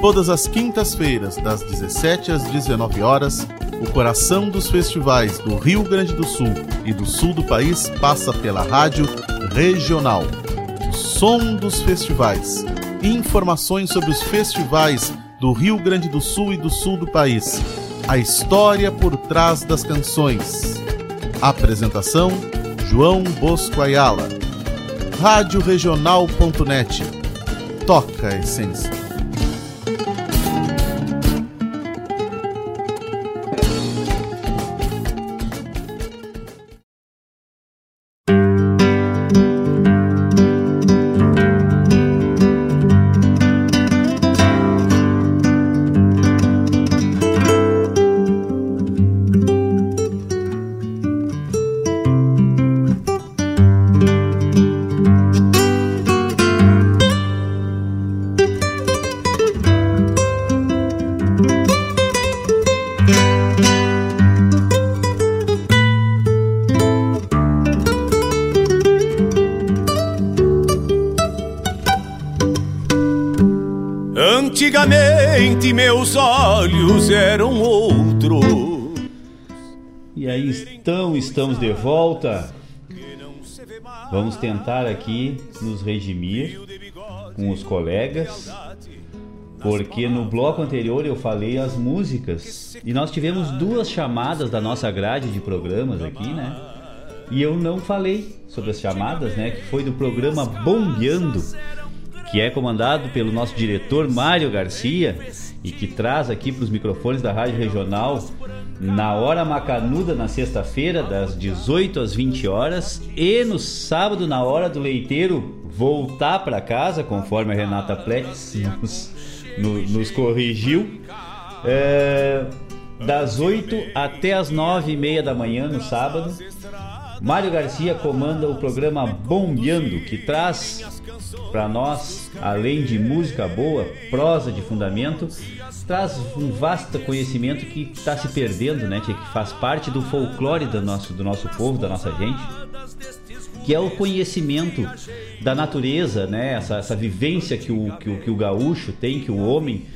Todas as quintas-feiras, das 17 às 19 horas, o coração dos festivais do Rio Grande do Sul e do sul do país passa pela rádio regional. O som dos festivais. Informações sobre os festivais do Rio Grande do Sul e do sul do país. A história por trás das canções. Apresentação: João Bosco Ayala. Radioregional.net. Toca a essência. Estamos de volta. Vamos tentar aqui nos redimir com os colegas, porque no bloco anterior eu falei as músicas e nós tivemos duas chamadas da nossa grade de programas aqui, né? E eu não falei sobre as chamadas, né? Que foi do programa Bombeando, que é comandado pelo nosso diretor Mário Garcia e que traz aqui para os microfones da Rádio Regional na hora macanuda na sexta-feira das 18 às 20 horas e no sábado na hora do leiteiro voltar para casa conforme a Renata Pletz nos, no- nos corrigiu é, das 8 até as 9 e meia da manhã no sábado Mário Garcia comanda o programa Bombeando, que traz para nós, além de música boa, prosa de fundamento, traz um vasto conhecimento que está se perdendo, né, que faz parte do folclore do nosso, do nosso povo, da nossa gente, que é o conhecimento da natureza, né, essa, essa vivência que o, que, o, que o gaúcho tem, que o homem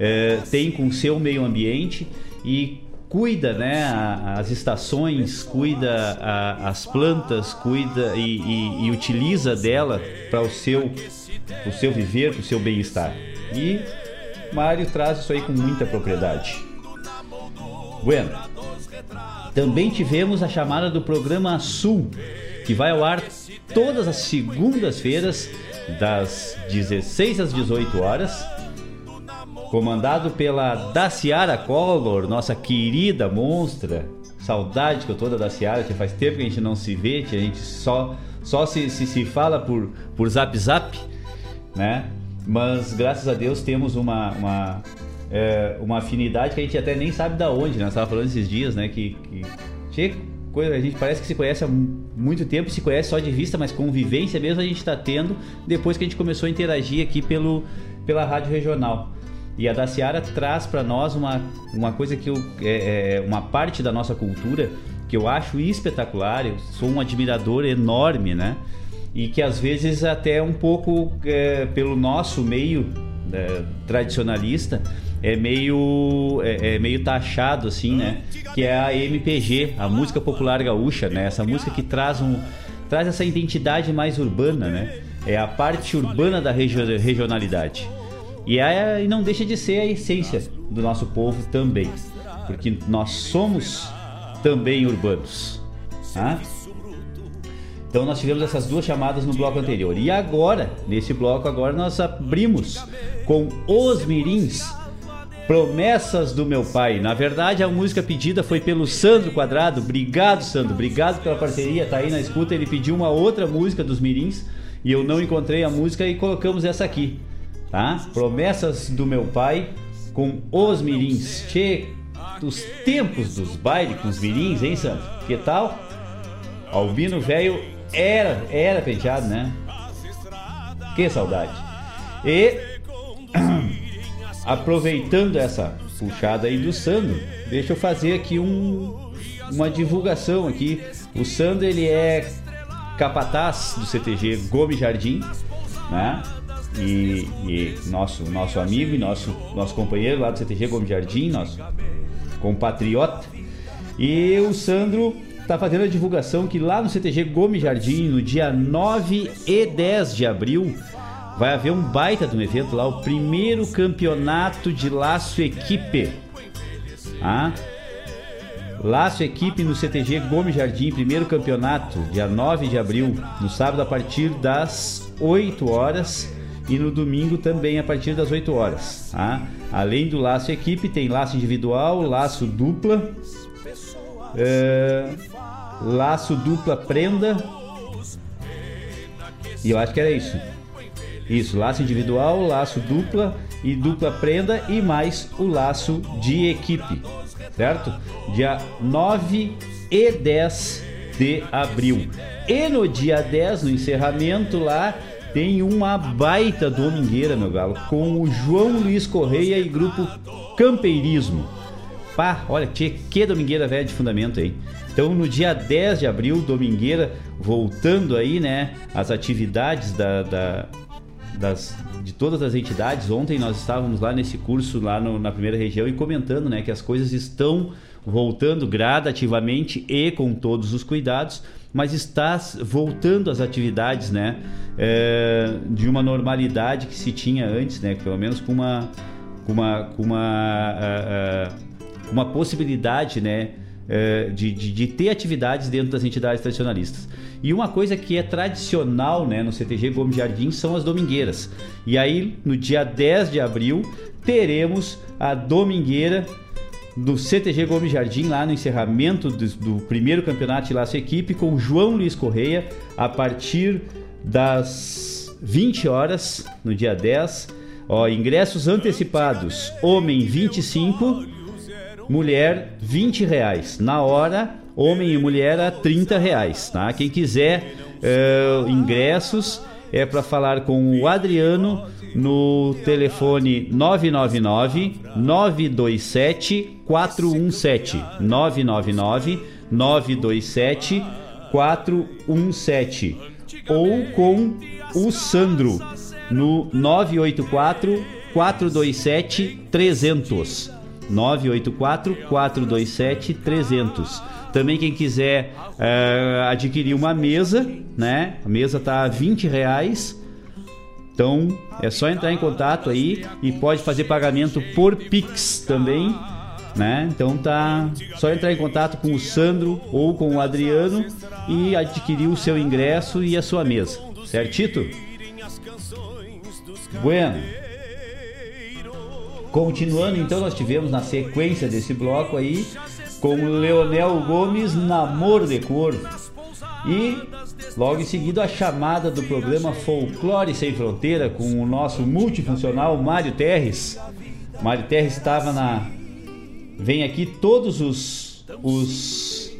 eh, tem com o seu meio ambiente e cuida né, a- as estações, cuida a- as plantas, cuida e, e- e utiliza dela para o seu, o seu viver, para o seu bem-estar. E Mário traz isso aí com muita propriedade. Bueno, também tivemos a chamada do programa Sul, que vai ao ar todas as segundas-feiras, das 16 às 18 horas, comandado pela Daciara Collor, nossa querida monstra. Saudade que eu tô da Daciara, que faz tempo que a gente não se vê, que a gente só, só se, se, se fala por, por zap zap, né? Mas graças a Deus temos uma, uma, é, uma afinidade que a gente até nem sabe da onde, né? Nós tava falando esses dias, né? Que, que coisa, a gente parece que se conhece há mu- muito tempo, se conhece só de vista, mas convivência mesmo a gente está tendo depois que a gente começou a interagir aqui pelo, pela rádio regional. E a Daciara traz para nós uma, uma coisa que eu- é, é uma parte da nossa cultura que eu acho espetacular, eu sou um admirador enorme, né? E que às vezes até um pouco é, pelo nosso meio é, tradicionalista é meio é, é, meio taxado assim, né? Que é a MPG, a música popular gaúcha, né? Essa música que traz um traz essa identidade mais urbana, né? É a parte urbana da regio regionalidade. E, é, não deixa de ser a essência do nosso povo também, porque nós somos também urbanos. Tá? Então nós tivemos essas duas chamadas no bloco anterior. E agora, nesse bloco agora nós abrimos com Os Mirins, Promessas do Meu Pai. Na verdade, a música pedida foi pelo Sandro Quadrado. Obrigado, Sandro. Obrigado pela parceria. Tá aí na escuta. Ele pediu uma outra música dos Mirins e eu não encontrei a música e colocamos essa aqui, tá? Promessas do Meu Pai com Os Mirins. Che, dos tempos dos bailes com os Mirins, hein, Sandro? Que tal? Albino velho era, era penteado, né? Que saudade. E aproveitando essa puxada aí do Sandro, deixa eu fazer aqui um, uma divulgação aqui. O Sandro ele é capataz do CTG Gomes Jardim, né? E, e, nosso nosso amigo e nosso nosso companheiro lá do CTG Gomes Jardim, nosso compatriota. E o Sandro está fazendo a divulgação que lá no CTG Gomes Jardim, no dia 9 e 10 de abril, vai haver um baita de um evento lá, o primeiro campeonato de laço equipe. Ah, Laço equipe no CTG Gomes Jardim, primeiro campeonato, dia 9 de abril, no sábado a partir das 8 horas e no domingo também a partir das 8 horas. Tá? Além do laço equipe, tem laço individual, laço dupla, é, laço dupla prenda. E eu acho que era isso. Isso, laço individual, laço dupla e dupla prenda e mais o laço de equipe, certo? Dia 9 e 10 de abril. E no dia 10, no encerramento lá, tem uma baita domingueira, meu galo, com o João Luiz Correia e grupo Campeirismo. Pá, olha, que, que domingueira velha de fundamento aí. Então, no dia 10 de abril, domingueira, voltando aí, né, as atividades da, da das, de todas as entidades. Ontem nós estávamos lá nesse curso lá no, na primeira região e comentando, né, que as coisas estão voltando gradativamente e com todos os cuidados, mas está voltando às atividades, né, é, de uma normalidade que se tinha antes, né, pelo menos com uma com uma com uma, uh, uh, uma possibilidade, né, uh, de, de, de ter atividades dentro das entidades tradicionalistas. E uma coisa que é tradicional né, no CTG Gomes Jardim são as domingueiras. E aí, no dia 10 de abril, teremos a domingueira do CTG Gomes Jardim, lá no encerramento do, do primeiro campeonato de laço equipe, com João Luiz Correia, a partir das 20 horas, no dia 10. Ó, ingressos antecipados: homem 25, mulher 20 reais. Na hora, homem e mulher a 30 reais, tá? Quem quiser uh, ingressos é para falar com o Adriano no telefone 999 927 417 999 927 417 ou com o Sandro no 984 427 300 984 427 300 também quem quiser uh, adquirir uma mesa, né? A mesa tá a 20 reais. Então é só entrar em contato aí e pode fazer pagamento por Pix também, né? Então tá só entrar em contato com o Sandro ou com o Adriano e adquirir o seu ingresso e a sua mesa, certito? Bueno. Continuando, então nós tivemos na sequência desse bloco aí com Leonel Gomes Namor de Corvo. E logo em seguida a chamada do programa Folclore Sem Fronteira com o nosso multifuncional Mário Terres. Mário Terres estava na. Vem aqui todos os, os,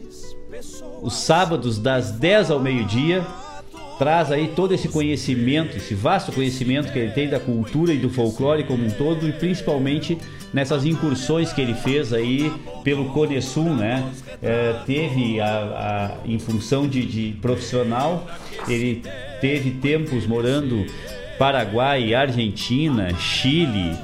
os sábados das 10 ao meio-dia. Traz aí todo esse conhecimento, esse vasto conhecimento que ele tem da cultura e do folclore como um todo, e principalmente nessas incursões que ele fez aí pelo Cone Sul, né? É, teve a, a, em função de, de profissional, ele teve tempos morando Paraguai, Argentina, Chile,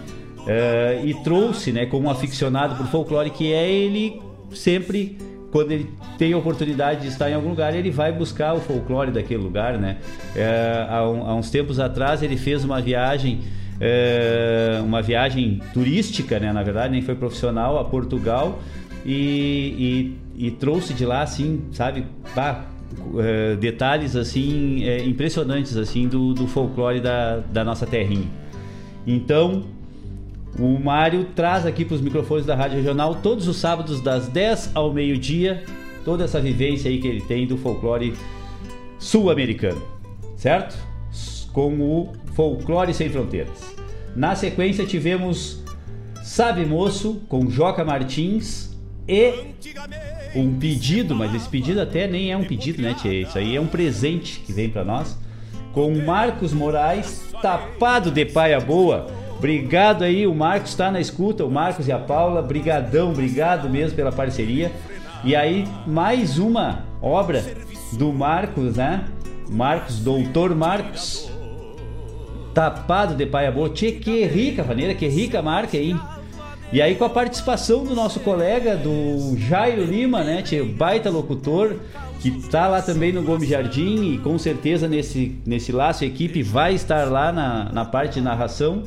é, e trouxe, né, como um aficionado por folclore que é, ele sempre quando ele tem a oportunidade de estar em algum lugar, ele vai buscar o folclore daquele lugar, né? É, há, um, há, uns tempos atrás ele fez uma viagem, é, uma viagem turística, né? Na verdade, nem foi profissional, a Portugal e, e, e trouxe de lá, assim, sabe, pá, é, detalhes assim é, impressionantes assim do, do folclore da, da nossa terrinha. Então o Mário traz aqui para os microfones da Rádio Regional todos os sábados das 10 ao meio-dia toda essa vivência aí que ele tem do folclore sul-americano, certo? Com o Folclore Sem Fronteiras. Na sequência tivemos Sabe Moço com Joca Martins e um pedido, mas esse pedido até nem é um pedido, né, tia? Isso aí é um presente que vem para nós. Com Marcos Moraes, tapado de paia boa Obrigado aí, o Marcos está na escuta, o Marcos e a Paula, brigadão, obrigado mesmo pela parceria. E aí, mais uma obra do Marcos, né? Marcos, doutor Marcos, tapado de paia boa. Tchê, que rica maneira, que rica marca aí. E aí com a participação do nosso colega, do Jairo Lima, né, tchê, baita locutor, que tá lá também no Gomes Jardim e com certeza nesse, nesse laço equipe vai estar lá na, na parte de narração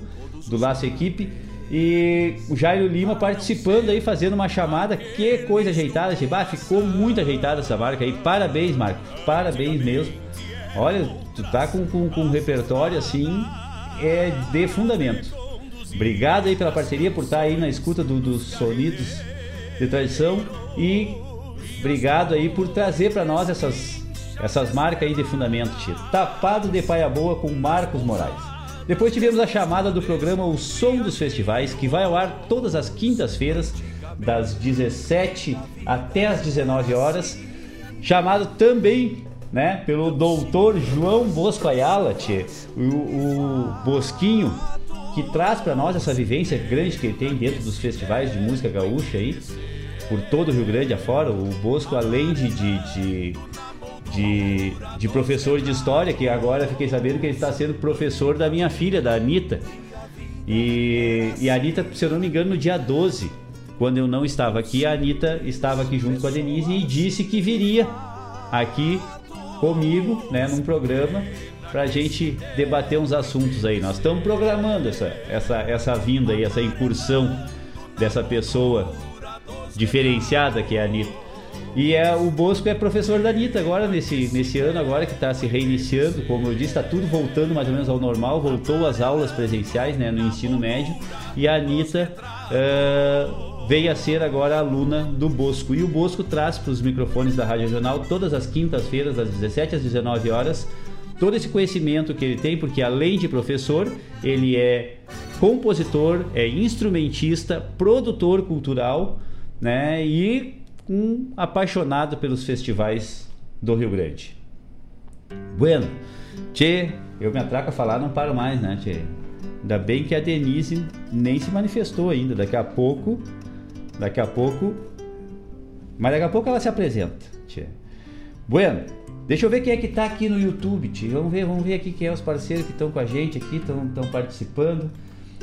do Laço Equipe. E o Jairo Lima participando aí, fazendo uma chamada. Que coisa ajeitada, ah, ficou muito ajeitada essa marca aí. Parabéns, Marco. Parabéns mesmo. Olha, tu tá com, com, com um repertório assim, é de fundamento. Obrigado aí pela parceria, por estar tá aí na escuta do, dos sonidos de tradição. E obrigado aí por trazer para nós essas, essas marcas aí de fundamento, tio. Tapado de Paia Boa com Marcos Moraes. Depois tivemos a chamada do programa O Som dos Festivais, que vai ao ar todas as quintas-feiras, das 17 até as 19 horas. Chamado também né, pelo doutor João Bosco Ayala, tchê, o, o Bosquinho, que traz para nós essa vivência grande que ele tem dentro dos festivais de música gaúcha aí, por todo o Rio Grande afora. O Bosco, além de, de, de de, de professor de história, que agora fiquei sabendo que ele está sendo professor da minha filha, da Anitta. E, e a Anitta, se eu não me engano, no dia 12, quando eu não estava aqui, a Anitta estava aqui junto com a Denise e disse que viria aqui comigo, né, num programa para a gente debater uns assuntos aí. Nós estamos programando essa, essa, essa vinda aí, essa incursão dessa pessoa diferenciada que é a Anitta. E é, o Bosco é professor da Anitta agora, nesse, nesse ano agora que está se reiniciando. Como eu disse, está tudo voltando mais ou menos ao normal. Voltou às aulas presenciais né, no ensino médio. E a Anitta uh, veio a ser agora aluna do Bosco. E o Bosco traz para os microfones da Rádio Regional todas as quintas-feiras, das 17 às 19 horas, todo esse conhecimento que ele tem, porque além de professor, ele é compositor, é instrumentista, produtor cultural, né? E um apaixonado pelos festivais do Rio Grande. Bueno, Tchê, eu me atraco a falar, não paro mais, né, Tchê? Ainda bem que a Denise nem se manifestou ainda. Daqui a pouco, daqui a pouco, mas daqui a pouco ela se apresenta, Tchê. Bueno, deixa eu ver quem é que tá aqui no YouTube, Tchê. Vamos ver, vamos ver aqui quem é os parceiros que estão com a gente aqui, estão participando.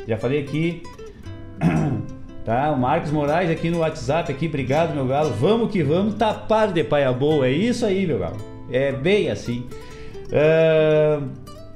Já falei aqui. Tá? O Marcos Moraes aqui no WhatsApp, aqui, obrigado, meu galo. Vamos que vamos, tapar de paia boa. É isso aí, meu galo. É bem assim. Uh,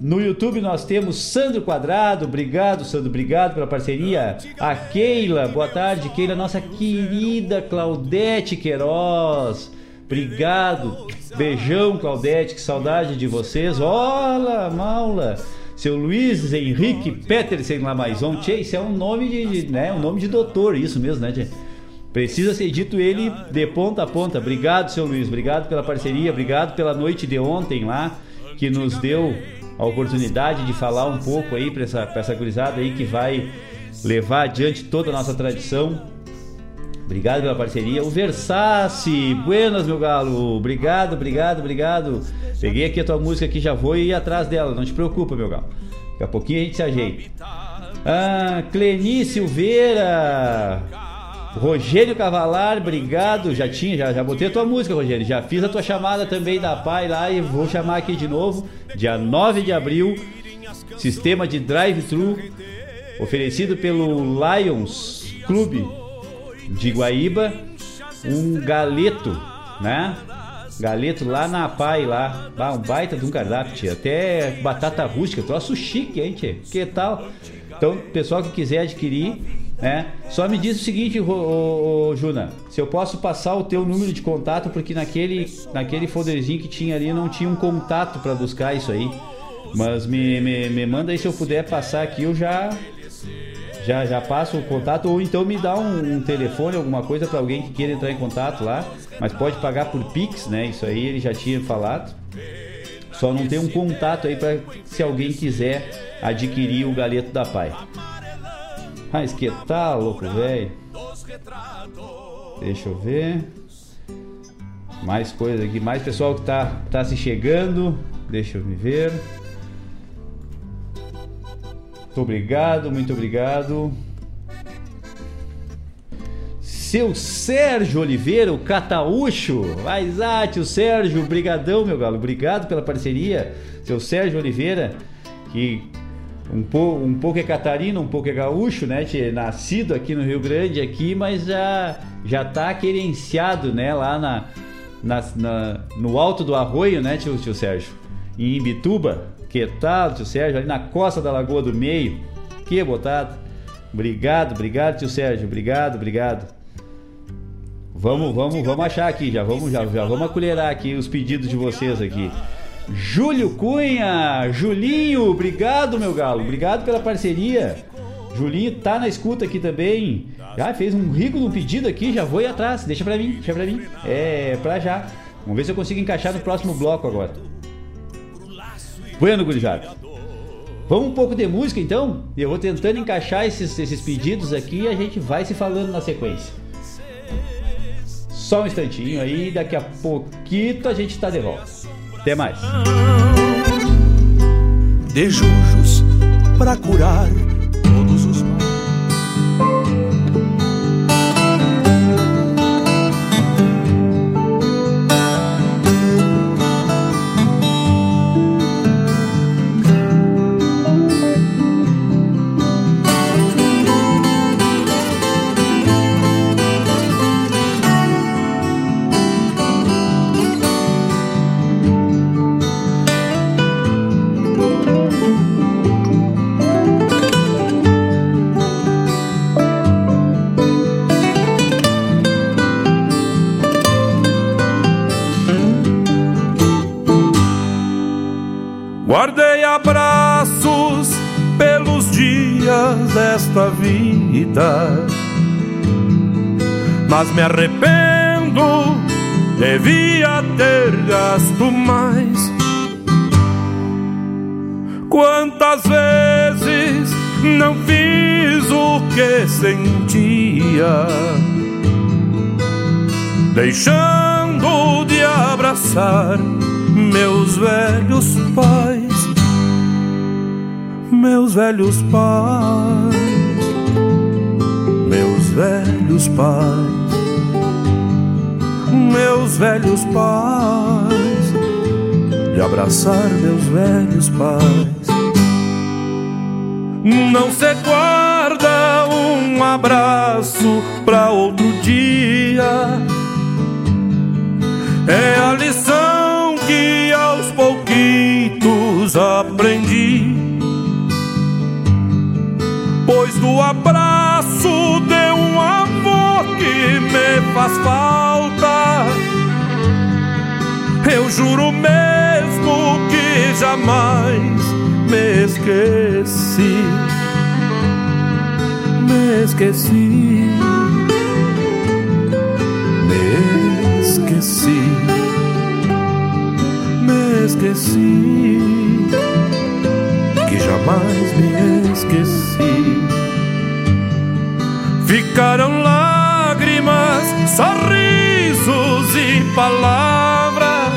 no YouTube nós temos Sandro Quadrado, obrigado, Sandro, obrigado pela parceria. A Keila, boa tarde, Keila, nossa querida Claudete Queiroz. Obrigado. Beijão, Claudete, que saudade de vocês. Olá, Maula seu Luiz Henrique Petersen Lamaison. Tchê, isso é um nome de, né, um nome de doutor, isso mesmo, né, tchê? Precisa ser dito ele de ponta a ponta. Obrigado, seu Luiz. Obrigado pela parceria. Obrigado pela noite de ontem lá, que nos deu a oportunidade de falar um pouco aí para essa, pra essa gurizada aí que vai levar adiante toda a nossa tradição. Obrigado pela parceria. O Versace, buenas, meu galo. Obrigado, obrigado, obrigado. Peguei aqui a tua música aqui, já vou ir atrás dela, não te preocupa, meu galo. Daqui a pouquinho a gente se ajeita. Ah, Cleni Silveira. Rogério Cavalar, obrigado. Já tinha, já, já botei a tua música, Rogério. Já fiz a tua chamada também da Pai lá e vou chamar aqui de novo. Dia 9 de abril, sistema de drive-thru oferecido pelo Lions Clube de Guaíba. Um galeto, né? Galeto lá na Pai lá. Ah, um baita de um cardápio, tia. Até batata rústica, troço chique, hein, tia? Que tal? Então, pessoal que quiser adquirir, né? Só me diz o seguinte, ô, ô, Juna, se eu posso passar o teu número de contato, porque naquele, naquele folderzinho que tinha ali não tinha um contato para buscar isso aí. Mas me, me, me manda aí se eu puder passar aqui, eu já já já passo o contato ou então me dá um, um telefone, alguma coisa para alguém que queira entrar em contato lá, mas pode pagar por Pix, né? Isso aí ele já tinha falado. Só não tem um contato aí para se alguém quiser adquirir o galeto da Pai. Mas que tal, louco velho? Deixa eu ver. Mais coisa aqui, mais pessoal que tá, tá se chegando. Deixa eu me ver. Muito obrigado, muito obrigado. Seu Sérgio Oliveira, o Cataúcho. Mas, ah, tio Sérgio, brigadão, meu galo. Obrigado pela parceria. Seu Sérgio Oliveira, que um, um pouco é catarino, um pouco é gaúcho, né? Tchê? Nascido aqui no Rio Grande, aqui, mas já, já tá querenciado, né? Lá na, na, na no alto do arroio, né, tio, tio Sérgio? Em Imbituba. Que tal, tio Sérgio? Ali na costa da Lagoa do Meio. Que botado. Obrigado, obrigado, tio Sérgio. Obrigado, obrigado. Vamos, vamos, vamos achar aqui, já vamos, já, já vamos acolherar aqui os pedidos de vocês aqui. Júlio Cunha, Julinho, obrigado meu galo, obrigado pela parceria. Julinho tá na escuta aqui também. Já fez um rico no pedido aqui, já vou ir atrás. Deixa pra mim, deixa pra mim. É, pra já. Vamos ver se eu consigo encaixar no próximo bloco agora. Bueno, gurizada. Vamos um pouco de música então? Eu vou tentando encaixar esses, esses pedidos aqui e a gente vai se falando na sequência. Só um instantinho aí, daqui a pouquinho a gente tá de volta. Até mais. De jujos para curar vida, mas me arrependo, devia ter gasto mais. Quantas vezes não fiz o que sentia, deixando de abraçar meus velhos pais, meus velhos pais, velhos pais, meus velhos pais, de abraçar meus velhos pais. Não se guarda um abraço pra outro dia. É a lição que aos pouquitos aprendi. Pois do abraço de um amor que me faz falta, eu juro mesmo que jamais me esqueci. Me esqueci. Me esqueci me esqueci, que jamais me esqueci. Ficaram lágrimas, sorrisos e palavras.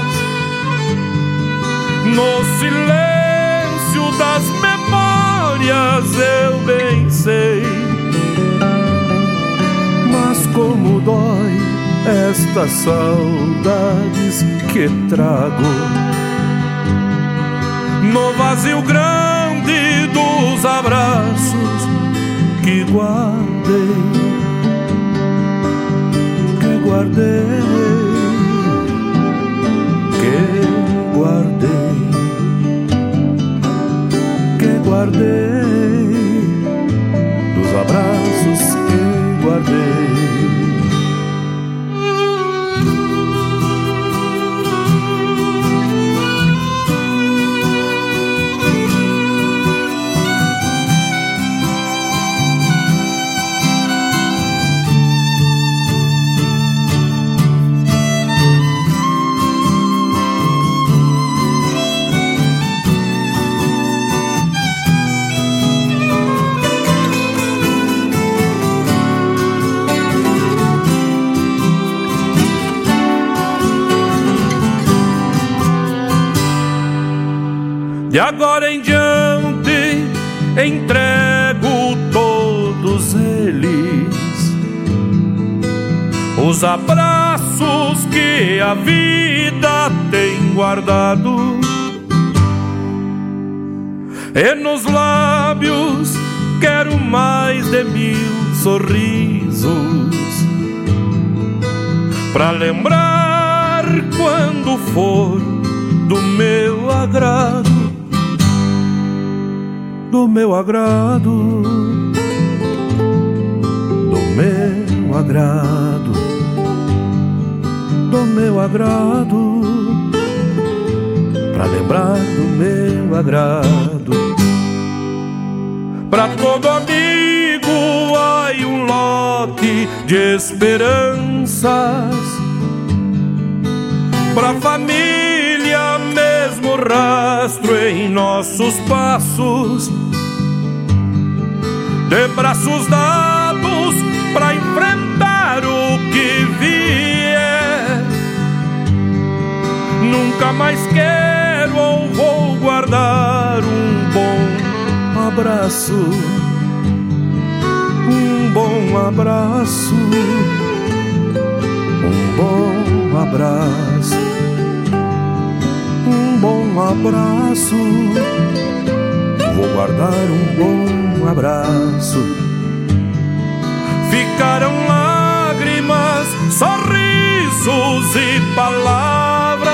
No silêncio das memórias eu bem sei. Mas como dói estas saudades que trago. No vazio grande dos abraços que guardei, que guardei, que guardei, que guardei, dos abraços que guardei. Agora em diante entrego todos eles. Os abraços que a vida tem guardado. E nos lábios quero mais de mil sorrisos. Para lembrar quando for do meu agrado do meu agrado, do meu agrado, do meu agrado, para lembrar do meu agrado. Para todo amigo há um lote de esperanças, para família rastro em nossos passos de braços dados para enfrentar o que vier. Nunca mais quero ou vou guardar um bom abraço, um bom abraço, um bom abraço, bom abraço. Vou guardar um bom abraço. Ficaram lágrimas, sorrisos e palavras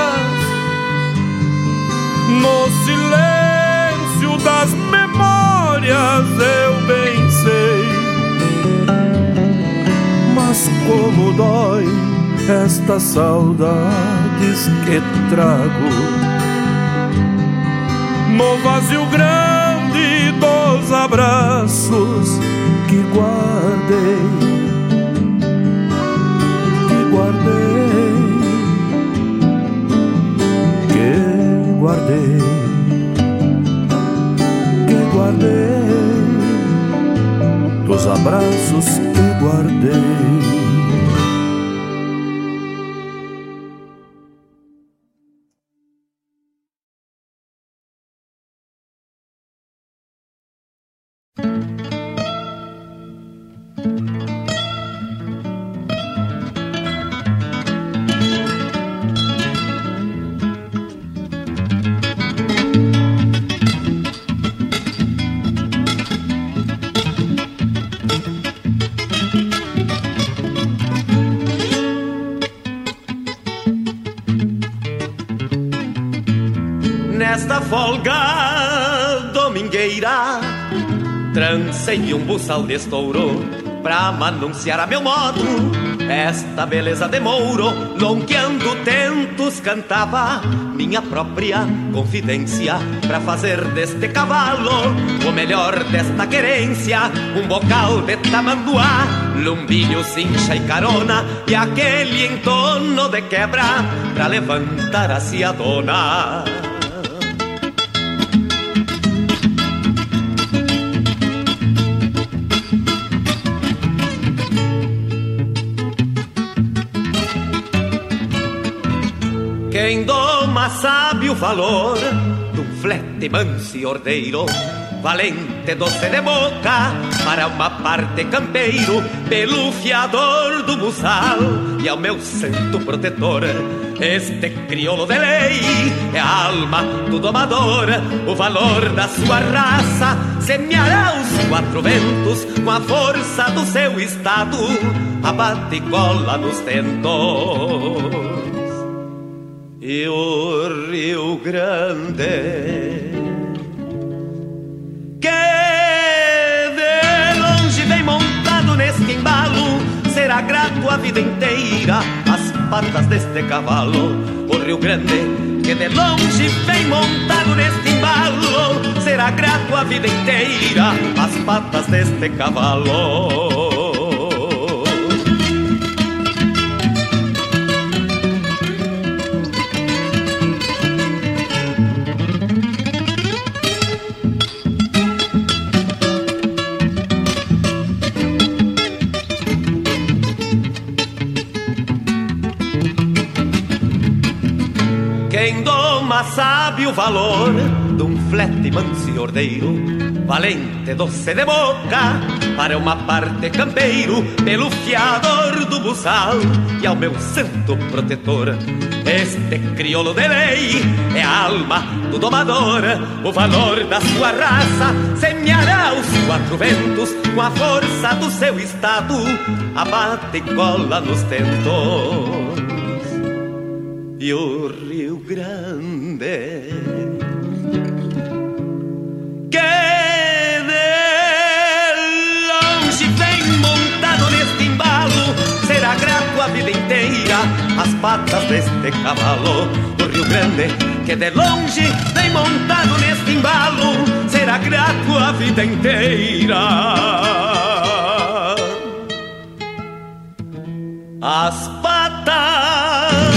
no silêncio das memórias. Eu bem sei, mas como dói estas saudades que trago no vazio grande dos abraços que guardei, que guardei, que guardei, que guardei, dos abraços que guardei. Trancei um buçal de estouro Pra anunciar a meu modo. Esta beleza de mouro Lonqueando tentos cantava Minha própria confidência Pra fazer deste cavalo O melhor desta querência. Um bocal de tamanduá Lumbilho, cincha e carona E aquele entono de quebra Pra levantar a dona Sabe o valor um flete manso e ordeiro valente doce de boca, para uma parte campeiro, pelo fiador do buçal, e ao meu santo protetor, este crioulo de lei, é a alma do domador, o valor da sua raça, semeará os quatro ventos, com a força do seu estado, abate e cola nos tentos. E o Rio Grande que de longe vem montado neste embalo, será grato a vida inteira as patas deste cavalo. O Rio Grande, que de longe vem montado neste embalo, será grato a vida inteira as patas deste cavalo. Sabe o valor de um flete manso e ordeiro, valente doce de boca, para uma parte campeiro, pelo fiador do buçal e ao meu santo protetor. Este crioulo de lei é a alma do domador, o valor da sua raça semeará os quatro ventos com a força do seu estado, abate e cola nos tentos e o Rio Grande. Que de longe vem montado neste embalo, será grato a vida inteira as patas deste cavalo. O Rio Grande, que de longe vem montado neste embalo, será grato a vida inteira. As Do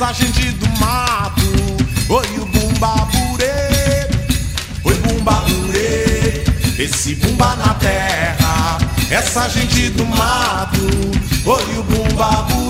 essa gente do mato. Oi, o bumba burê, oi, bumba burê, esse bumba na terra. Essa gente do mato, oi, o bumba burê.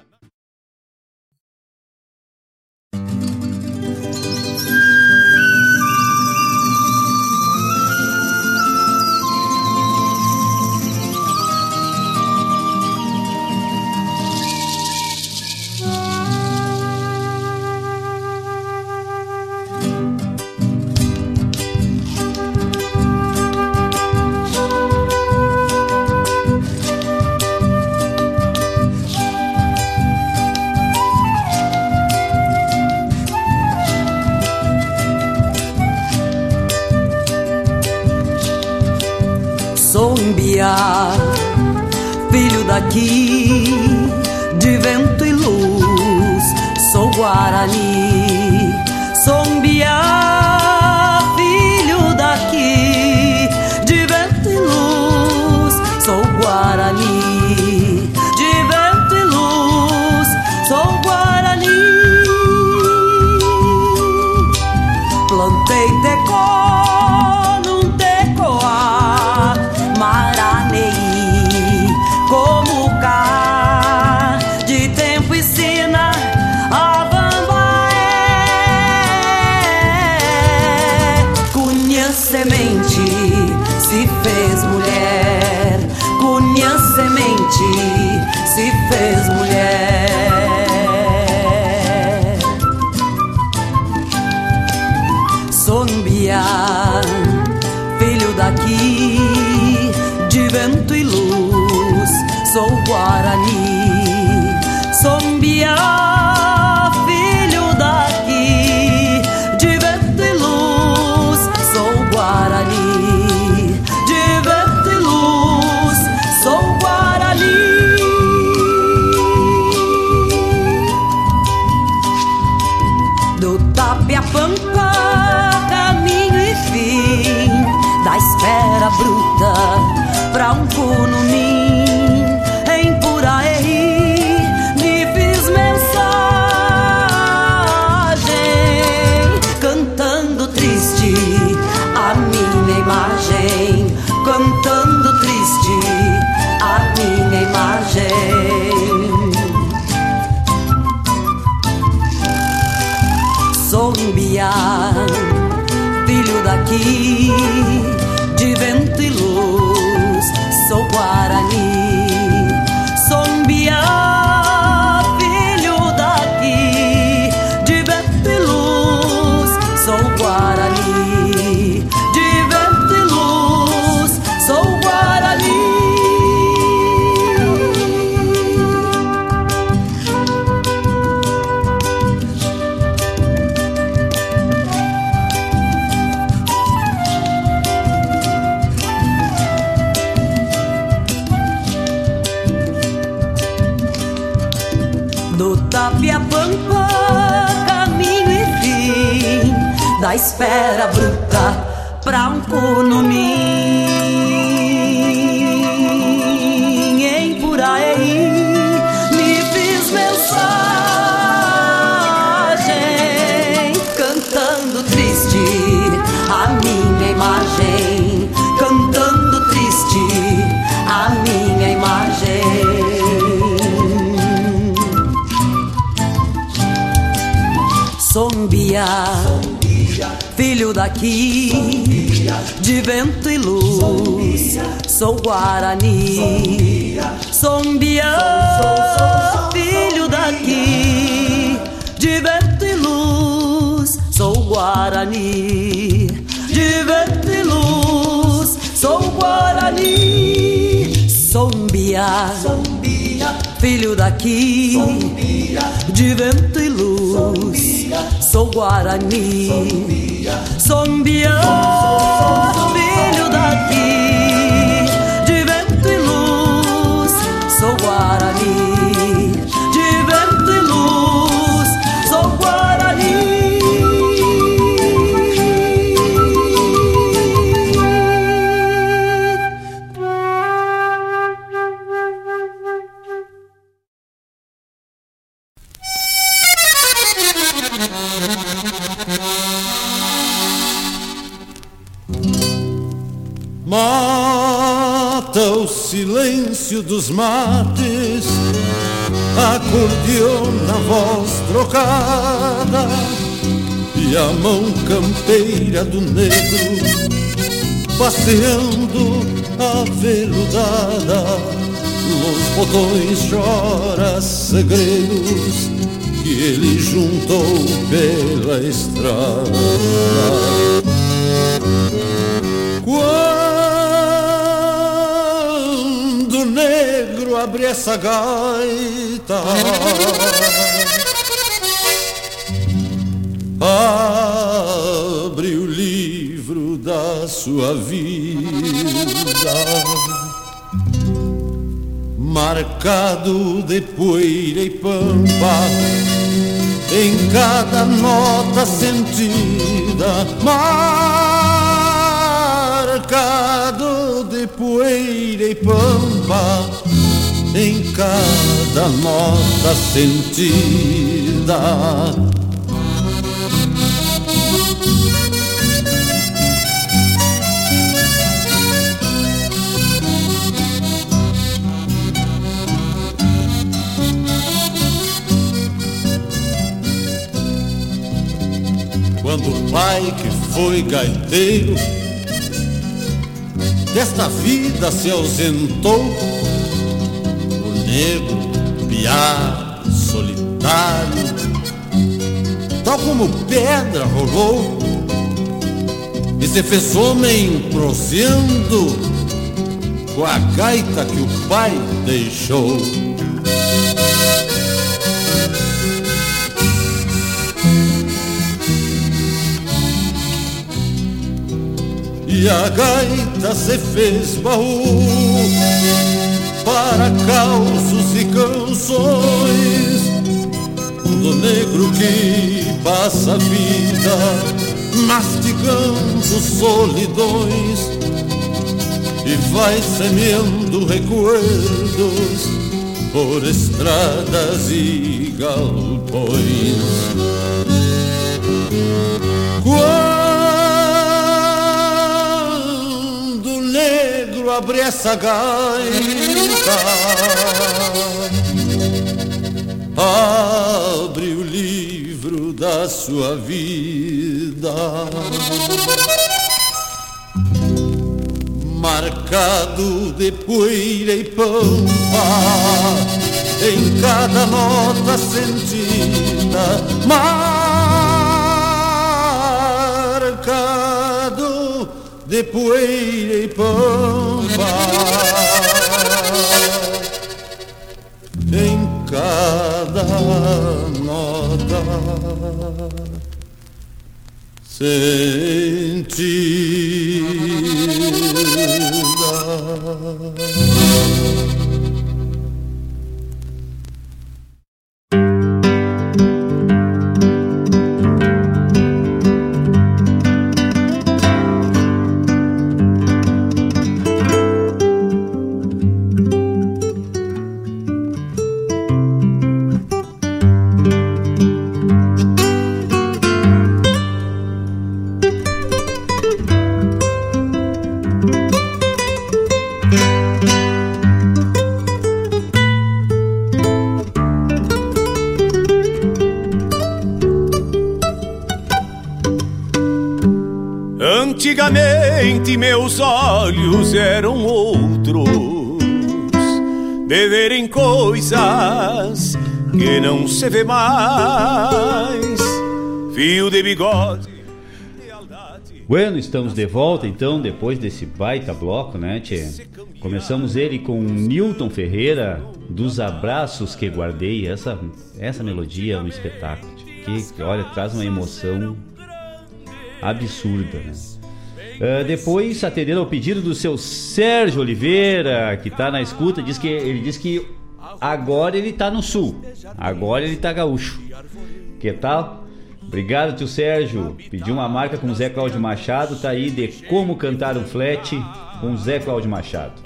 Espera bruta pra um curumim Em Puraí me fiz mensagem Cantando triste a minha imagem. Cantando triste a minha imagem. Sombia, daqui, de vento e luz, sou Guarani. Sombia, filho daqui, de vento e luz, sou Guarani. De vento e luz, sou Guarani. Sombia, filho daqui, de vento e luz, sou Guarani. Sombia, filho daqui, e a mão campeira do negro passeando aveludada. Nos botões chora segredos que ele juntou pela estrada. Quando o negro abre essa gaita, abre o livro da sua vida, marcado de poeira e pampa em cada nota sentida, marcado de poeira e pampa, em cada nota sentida. Pai que foi gaiteiro desta vida se ausentou, o negro, piá, solitário, tal como pedra rolou, e se fez homem proseando com a gaita que o pai deixou. E a gaita se fez baú para causos e canções do negro que passa a vida mastigando solidões e vai semeando recuerdos por estradas e galpões. Abre essa gaita, abre o livro da sua vida, marcado de poeira e pampa, em cada nota sentida, marcado de poeira e pampa. Em cada nota sentida. Que não se vê mais. Fio de bigode. Bueno, estamos de volta então, depois desse baita bloco, né, tchê? Começamos ele com Newton Ferreira, dos Abraços que Guardei. Essa, essa melodia é um espetáculo, tchê. que, olha, traz uma emoção absurda, né? Uh, depois, atendendo ao pedido do seu Sérgio Oliveira, que tá na escuta, diz que, ele diz que agora ele tá no sul, agora ele tá gaúcho. Que tal? Obrigado, tio Sérgio. Pediu uma marca com Zé Cláudio Machado, tá aí de Como Cantar um Flat com Zé Cláudio Machado.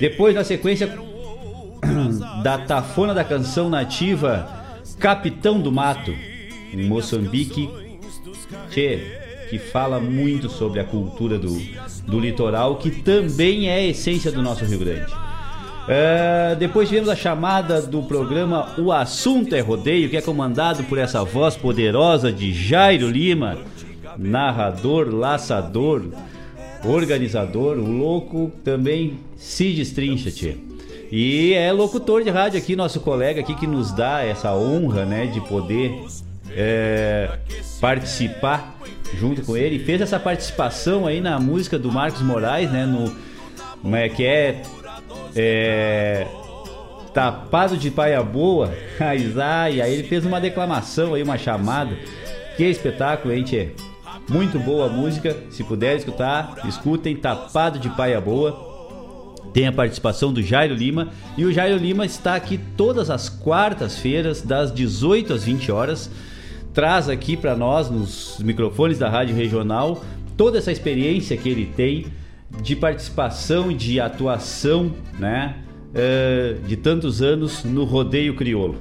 Depois, na sequência da tafona da canção nativa Capitão do Mato, em Moçambique, tchê, que fala muito sobre a cultura do, do litoral, que também é a essência do nosso Rio Grande. Uh, depois tivemos a chamada do programa O Assunto é Rodeio, que é comandado por essa voz poderosa de Jairo Lima, narrador, laçador, organizador, o louco também se destrincha. E é locutor de rádio aqui, nosso colega aqui que nos dá essa honra, né, de poder é, participar junto com ele. Fez essa participação aí na música do Marcos Moraes, né, no é que é é, tapado de paia boa, aí ele fez uma declamação aí, uma chamada. Que espetáculo, hein, tchê? Muito boa música, se puder escutar, escutem Tapado de Paia Boa. Tem a participação do Jairo Lima e o Jairo Lima está aqui todas as quartas-feiras das 18 às 20 horas. Traz aqui para nós nos microfones da Rádio Regional toda essa experiência que ele tem de participação, de atuação, né? Uh, de tantos anos no Rodeio Criolo.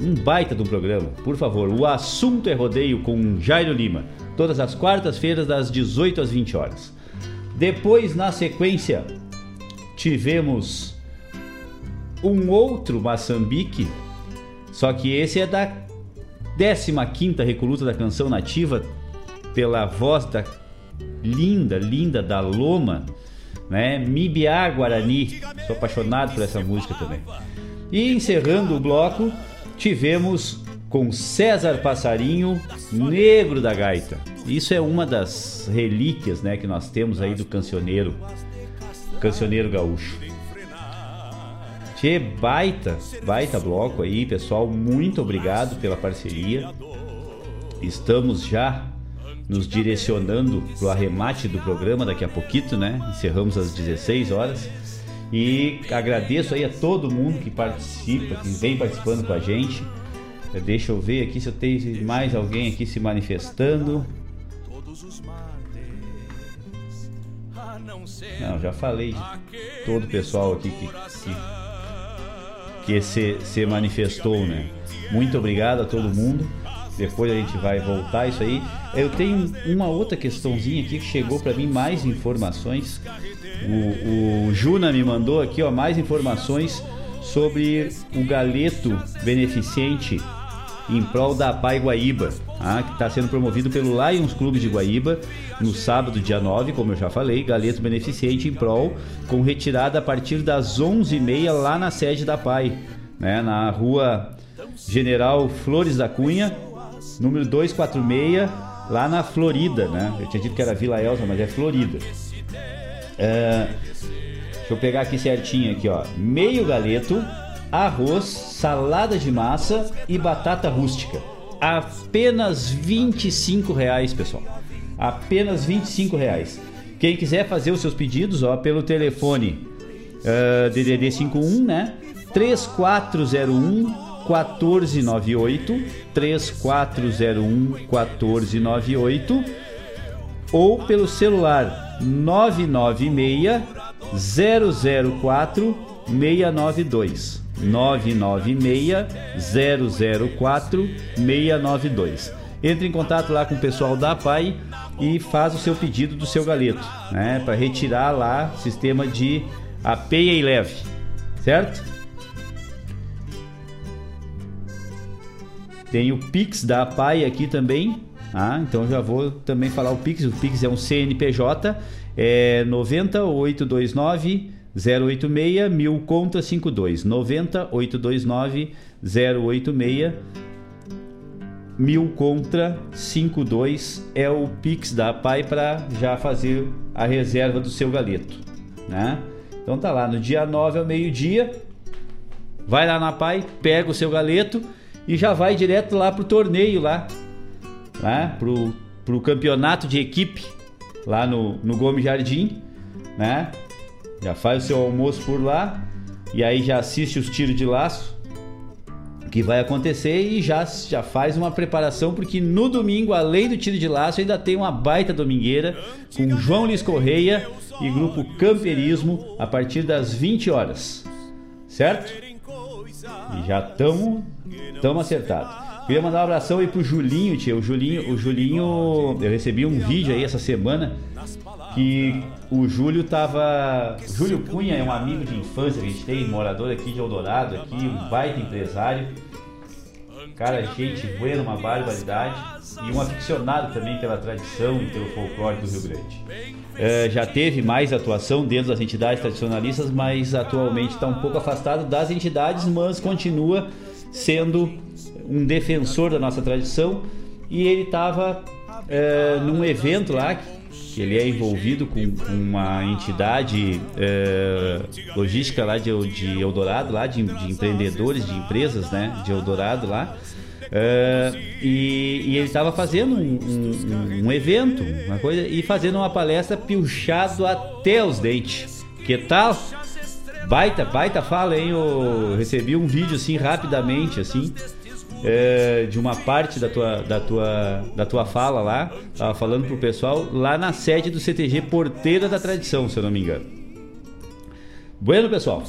Um baita do programa, por favor. O assunto é rodeio com Jairo Lima, todas as quartas-feiras das 18 às 20 horas. Depois, na sequência, tivemos um outro Moçambique, só que esse é da 15ª Recoluta da Canção Nativa, pela voz da linda, linda da Loma, né? Mibiá Guarani. Sou apaixonado por essa música também. E encerrando o bloco, tivemos com César Passarinho, Negro da Gaita. Isso é uma das relíquias, né, que nós temos aí do cancioneiro, cancioneiro gaúcho. Tchê, baita, baita bloco aí, pessoal. Muito obrigado pela parceria. Estamos já nos direcionando para o arremate do programa daqui a pouquinho, né? Encerramos às 16 horas. E agradeço aí a todo mundo que participa, que vem participando com a gente. Deixa eu ver aqui se eu tenho mais alguém aqui se manifestando. Não, já falei de todo o pessoal aqui que, que, que se, se manifestou, né? Muito obrigado a todo mundo. Depois a gente vai voltar isso aí. Eu tenho uma outra questãozinha aqui que chegou para mim mais informações. O, o Juna me mandou aqui ó, mais informações sobre o galeto beneficente em prol da Pai Guaíba, tá? que está sendo promovido pelo Lions Clube de Guaíba no sábado, dia 9, como eu já falei, galeto beneficente em prol, com retirada a partir das 11h30 lá na sede da Pai, né? na rua General Flores da Cunha, número 246, lá na Florida, né? Eu tinha dito que era Vila Elsa, mas é Florida. É, deixa eu pegar aqui certinho aqui, ó. Meio galeto, arroz, salada de massa e batata rústica. Apenas 25 reais, pessoal. Apenas 25 reais. Quem quiser fazer os seus pedidos, ó, pelo telefone uh, DDD 51, né? 3401 1498 3401 1498 ou pelo celular 996 004 692 996 004 692 entre em contato lá com o pessoal da PAI e faz o seu pedido do seu galeto, né, para retirar lá sistema de apeia e leve, certo? Tem o Pix da PAI aqui também, Ah, então já vou também falar o Pix. O Pix é um CNPJ, é 90829 086 1000 conta 52. 90829 086 1000 contra 52 é o Pix da Pai para já fazer a reserva do seu galeto, né? Então tá lá no dia 9 ao meio-dia, vai lá na Pai, pega o seu galeto e já vai direto lá pro torneio lá, né? Pro, pro campeonato de equipe lá no, no Gomes Jardim, né? Já faz o seu almoço por lá e aí já assiste os tiros de laço que vai acontecer e já, já faz uma preparação, porque no domingo, além do tiro de laço, ainda tem uma baita domingueira com João Luiz Correia e grupo Camperismo a partir das 20 horas. Certo? E já estamos tamo acertados. Queria mandar um abração aí pro Julinho, tia. O Julinho, o Julinho, eu recebi um vídeo aí essa semana que o Júlio tava. Júlio Cunha é um amigo de infância que a gente tem, morador aqui de Eldorado, aqui, um baita empresário. Cara, gente boa, uma barbaridade. E um aficionado também pela tradição e pelo folclore do Rio Grande. É, já teve mais atuação dentro das entidades tradicionalistas, mas atualmente está um pouco afastado das entidades, mas continua sendo um defensor da nossa tradição. E ele estava é, num evento lá que ele é envolvido com, com uma entidade é, logística lá de, de Eldorado, lá de, de, empreendedores, de empresas, né, de Eldorado lá. É, e, e, ele estava fazendo um, um, um, evento, uma coisa, e fazendo uma palestra pilchado até os dentes. Que tal? Baita, baita fala, hein? Eu recebi um vídeo assim rapidamente, assim é, de uma parte da tua, da tua, da tua fala lá, falando pro pessoal, lá na sede do CTG Porteira da Tradição, se eu não me engano. Bueno, pessoal.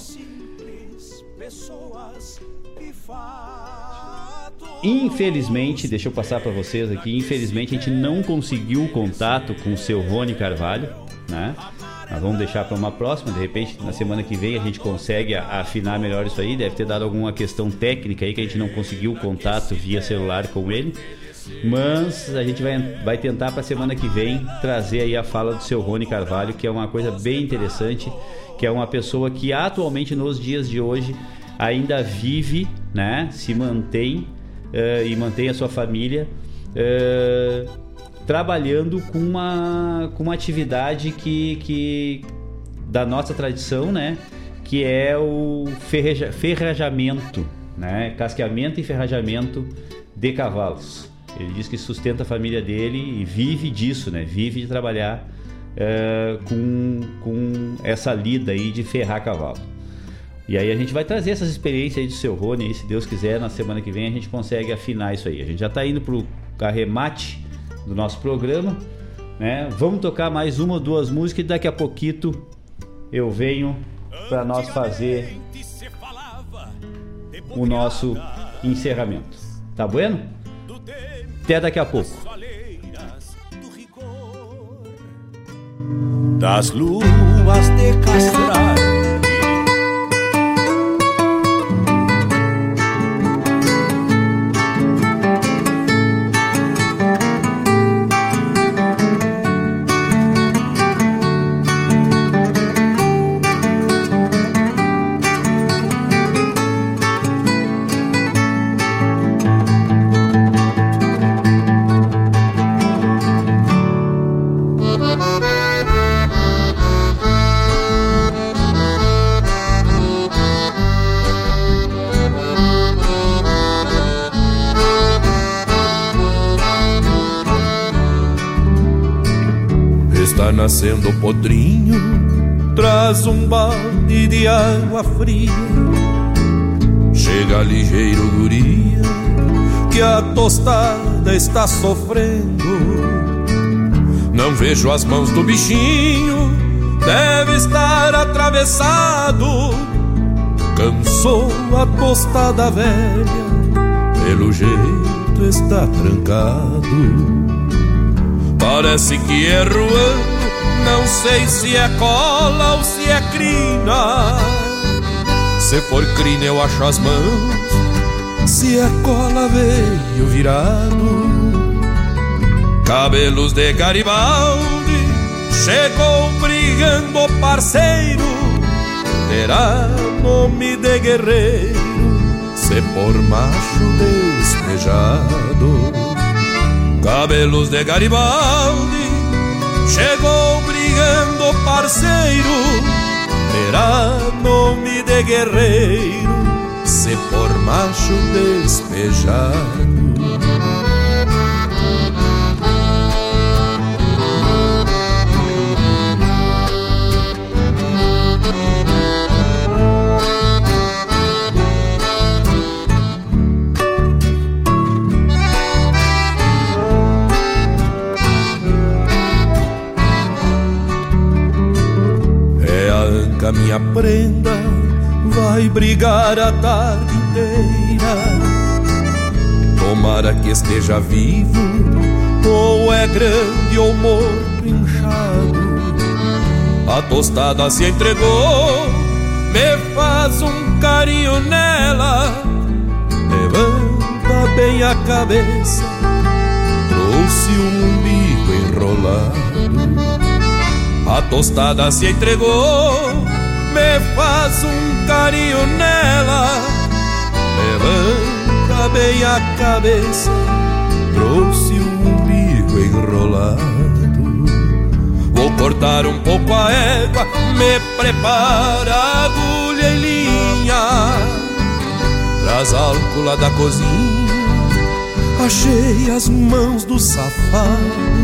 Infelizmente, deixa eu passar para vocês aqui, infelizmente a gente não conseguiu contato com o seu Rony Carvalho, né? Nós vamos deixar para uma próxima, de repente na semana que vem a gente consegue afinar melhor isso aí. Deve ter dado alguma questão técnica aí que a gente não conseguiu contato via celular com ele. Mas a gente vai, vai tentar para a semana que vem trazer aí a fala do seu Rony Carvalho, que é uma coisa bem interessante, que é uma pessoa que atualmente nos dias de hoje ainda vive, né, se mantém uh, e mantém a sua família. Uh, trabalhando com uma, com uma atividade que, que da nossa tradição, né? Que é o ferreja, ferrajamento, né? Casqueamento e ferrajamento de cavalos. Ele diz que sustenta a família dele e vive disso, né? Vive de trabalhar uh, com, com essa lida aí de ferrar cavalo. E aí a gente vai trazer essas experiências aí do seu Rony, e se Deus quiser, na semana que vem a gente consegue afinar isso aí. A gente já está indo para o arremate do nosso programa. Né? Vamos tocar mais uma ou duas músicas e daqui a pouquito eu venho para nós fazer o nosso encerramento. Tá bueno? Até daqui a pouco. Das luas de castrar nascendo podrinho, traz um balde de água fria. Chega ligeiro guria, que a tostada está sofrendo. Não vejo as mãos do bichinho, deve estar atravessado. Cansou a tostada velha, pelo jeito está trancado. Parece que é ruando não sei se é cola ou se é crina. Se for crina, eu acho as mãos. Se é cola, veio virado. Cabelos de Garibaldi chegou brigando parceiro, terá nome de guerreiro, se por macho despejado. Cabelos de Garibaldi chegou parceiro, terá nome de guerreiro, se por macho despejado. Prenda, vai brigar a tarde inteira. Tomara que esteja vivo, ou é grande ou morto inchado. A tostada se entregou, me faz um carinho nela. Levanta bem a cabeça, trouxe um umbigo enrolado. A tostada se entregou, me faz um carinho nela. Levanta bem a cabeça, trouxe um umbigo enrolado. Vou cortar um pouco a égua, me prepara agulha e linha. Traz álcool da cozinha, achei as mãos do safado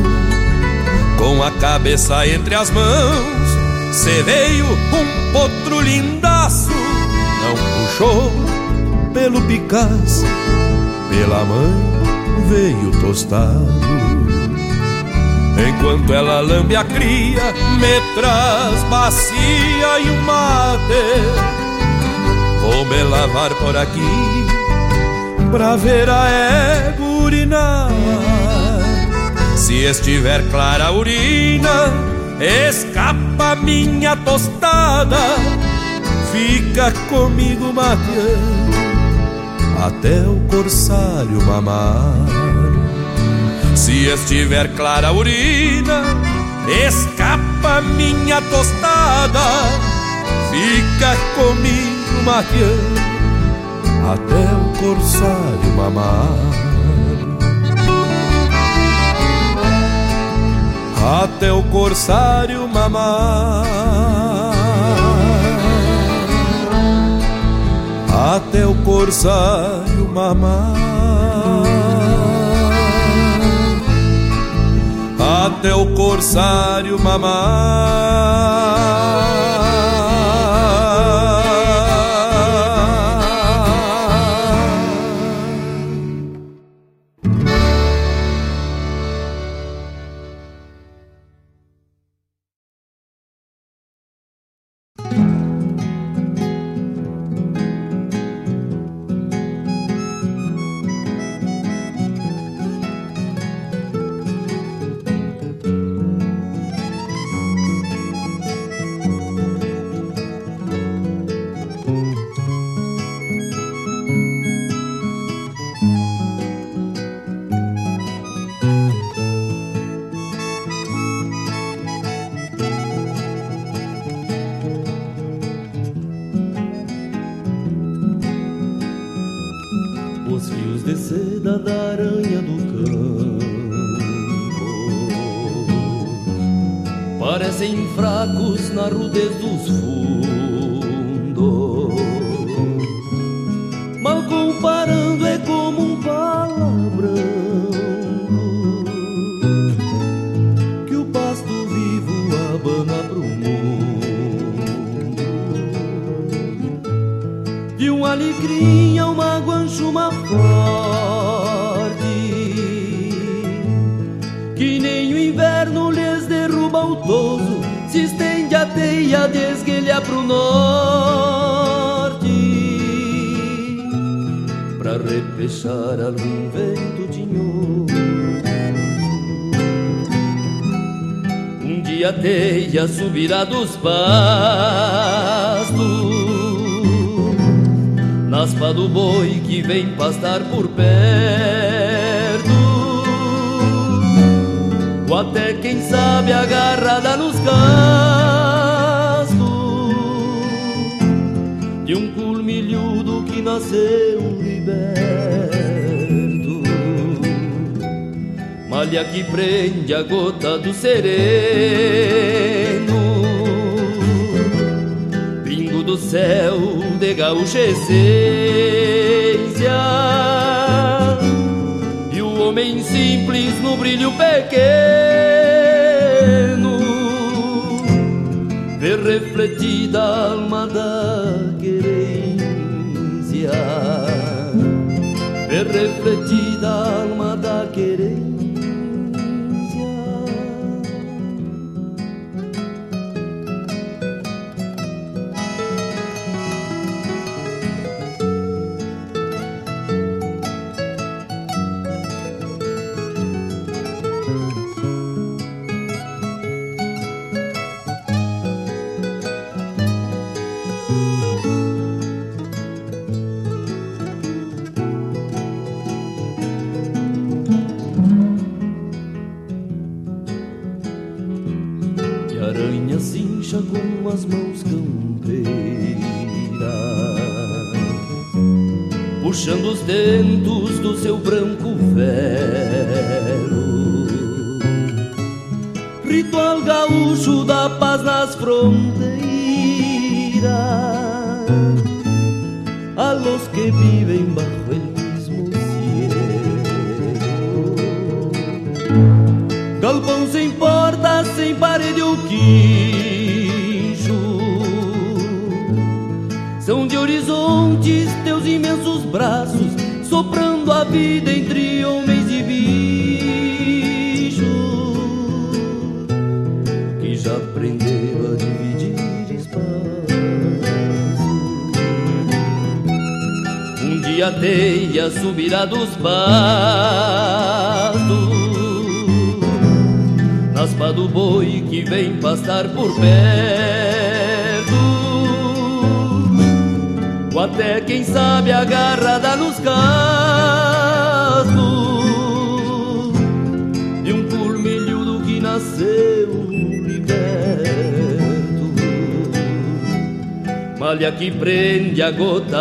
com a cabeça entre as mãos, cê veio um potro lindaço, não puxou pelo Picasso, pela mãe veio tostado. Enquanto ela lambe a cria, me traz bacia e um mate. Vou me lavar por aqui, pra ver a égua urinar. Se estiver clara a urina, escapa minha tostada, fica comigo mateando até o corsário mamar. Se estiver clara a urina, escapa minha tostada, fica comigo mateando até o corsário mamar. Até o corsário mamar, até o corsário mamar, até o corsário mamar. Parecem fracos na rudez dos fundos. Mal comparando, é como um palavrão que o pasto vivo abana pro mundo. De um alecrim a uma guanchuma forte Que Se estende a teia de esguelha pro norte. Pra repechar algum vento tinhoso Um dia a teia subirá dos pastos. Naspa do boi que vem pastar por perto até quem sabe agarrada nos cascos de um culmilhudo que nasceu liberto. Malha que prende a gota do sereno, pingo do céu de gaúcha essência homem simples no brilho pequeno vê refletida a alma da querência vê refletida a alma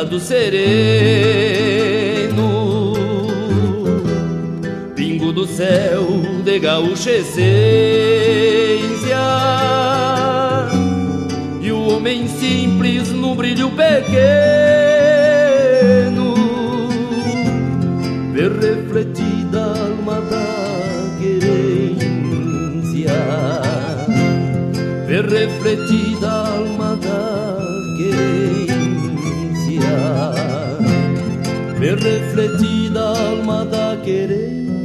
do sereno. Pingo do céu de gaúcha essência. E o homem simples no brilho pequeno. Ver refletida a alma da querência. Ver refletida ver refletida alma da querência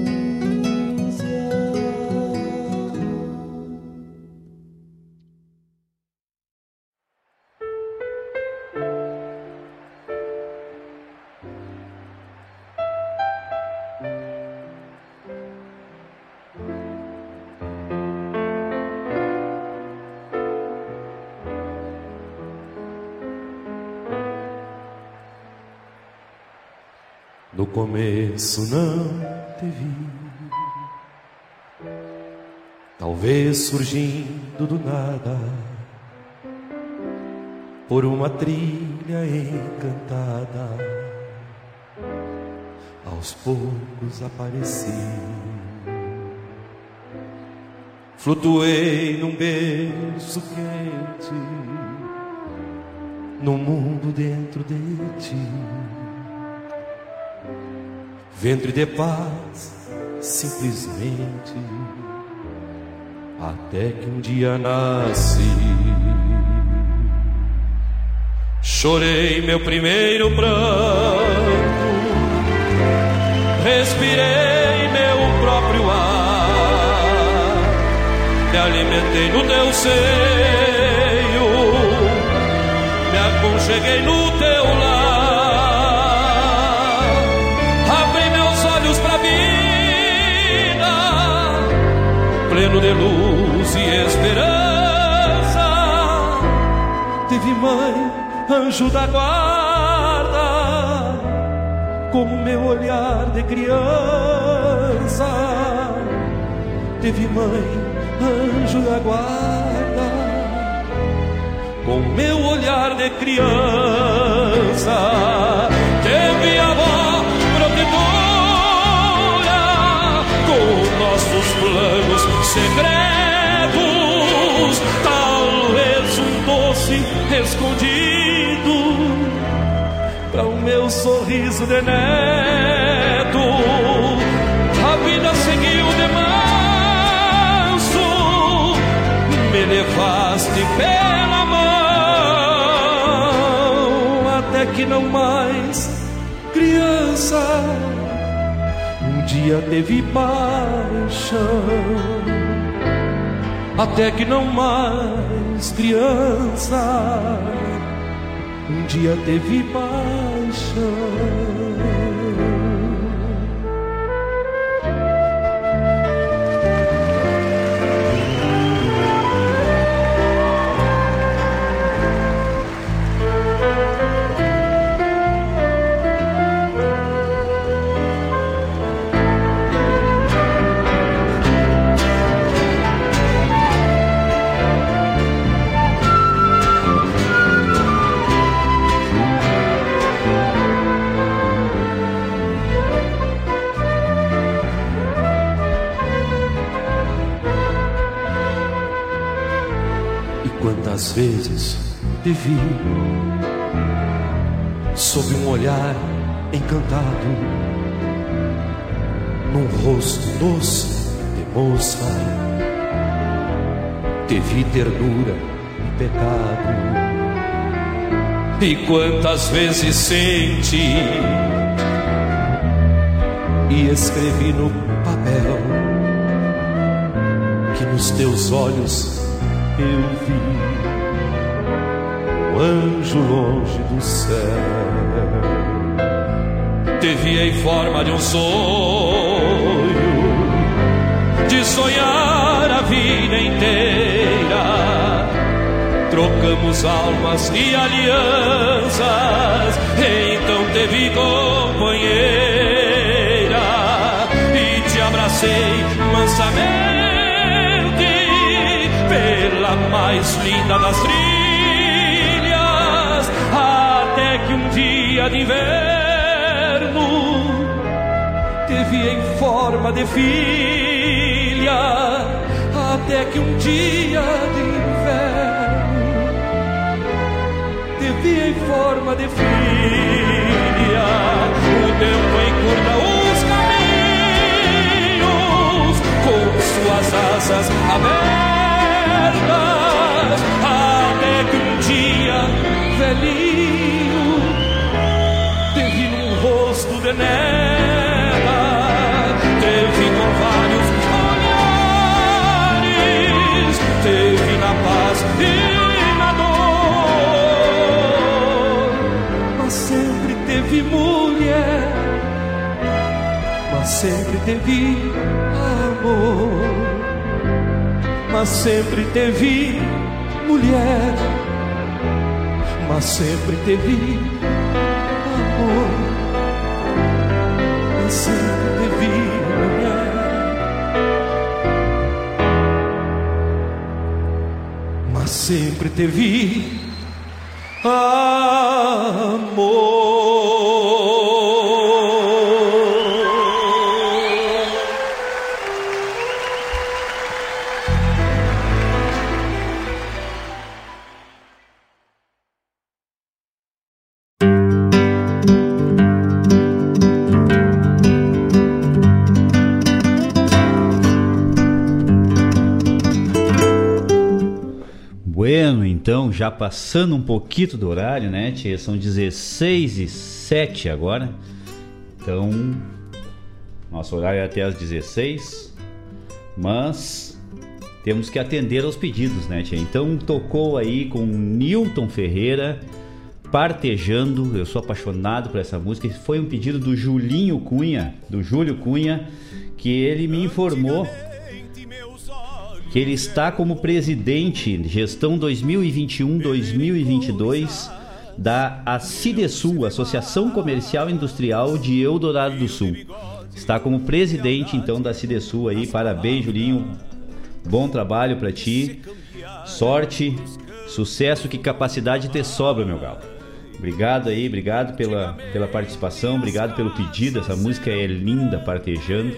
começo não te vi, talvez surgindo do nada, por uma trilha encantada, aos poucos apareci. Flutuei num berço quente, num mundo dentro de ti ventre de paz, simplesmente, até que um dia nasci. Chorei meu primeiro pranto, respirei meu próprio ar, me alimentei no teu seio, pleno de luz e esperança. Tive mãe, anjo da guarda, como meu olhar de criança. teve mãe, anjo da guarda, com meu olhar de criança, teve avó protetora, secretos, talvez um doce escondido para o meu sorriso de neto. A vida seguiu de manso, me levaste pela mão, até que não mais criança. Um dia teve paixão, até que não mais criança um dia teve paixão. Vezes te vi sob um olhar encantado, num rosto doce de moça, te vi ternura e pecado. E quantas vezes senti e escrevi no papel que nos teus olhos eu vi anjo longe do céu. Te vi em forma de um sonho, de sonhar a vida inteira. Trocamos almas e alianças, então te vi companheira e te abracei mansamente pela mais linda das trilhas, dia de inverno te em forma de filha, até que um dia de inverno te em forma de filha, o tempo encurta os caminhos com suas asas abertas, até que um dia, velhinho, rosto de nela, te vi com vários olhares, te vi na paz e na dor, mas sempre teve mulher, mas sempre teve amor. Mas sempre teve mulher, mas sempre teve sempre teve amor. Já passando um pouquinho do horário, né, tia? São 16 e 7 agora. Então, nosso horário é até às 16. Mas temos que atender aos pedidos, né, tia? Então, tocou aí com Newton Ferreira, Partejando. Eu sou apaixonado por essa música. Foi um pedido do Julinho Cunha, do Júlio Cunha, que ele me informou que ele está como presidente gestão 2021-2022 da Acidesul, Associação Comercial Industrial de Eldorado do Sul. está como presidente então da Cidesul aí. Parabéns, Julinho. Bom trabalho para ti. Sorte, sucesso, que capacidade te sobra, meu galo. Obrigado aí, obrigado pela, pela participação, obrigado pelo pedido. Essa música é linda, partejando.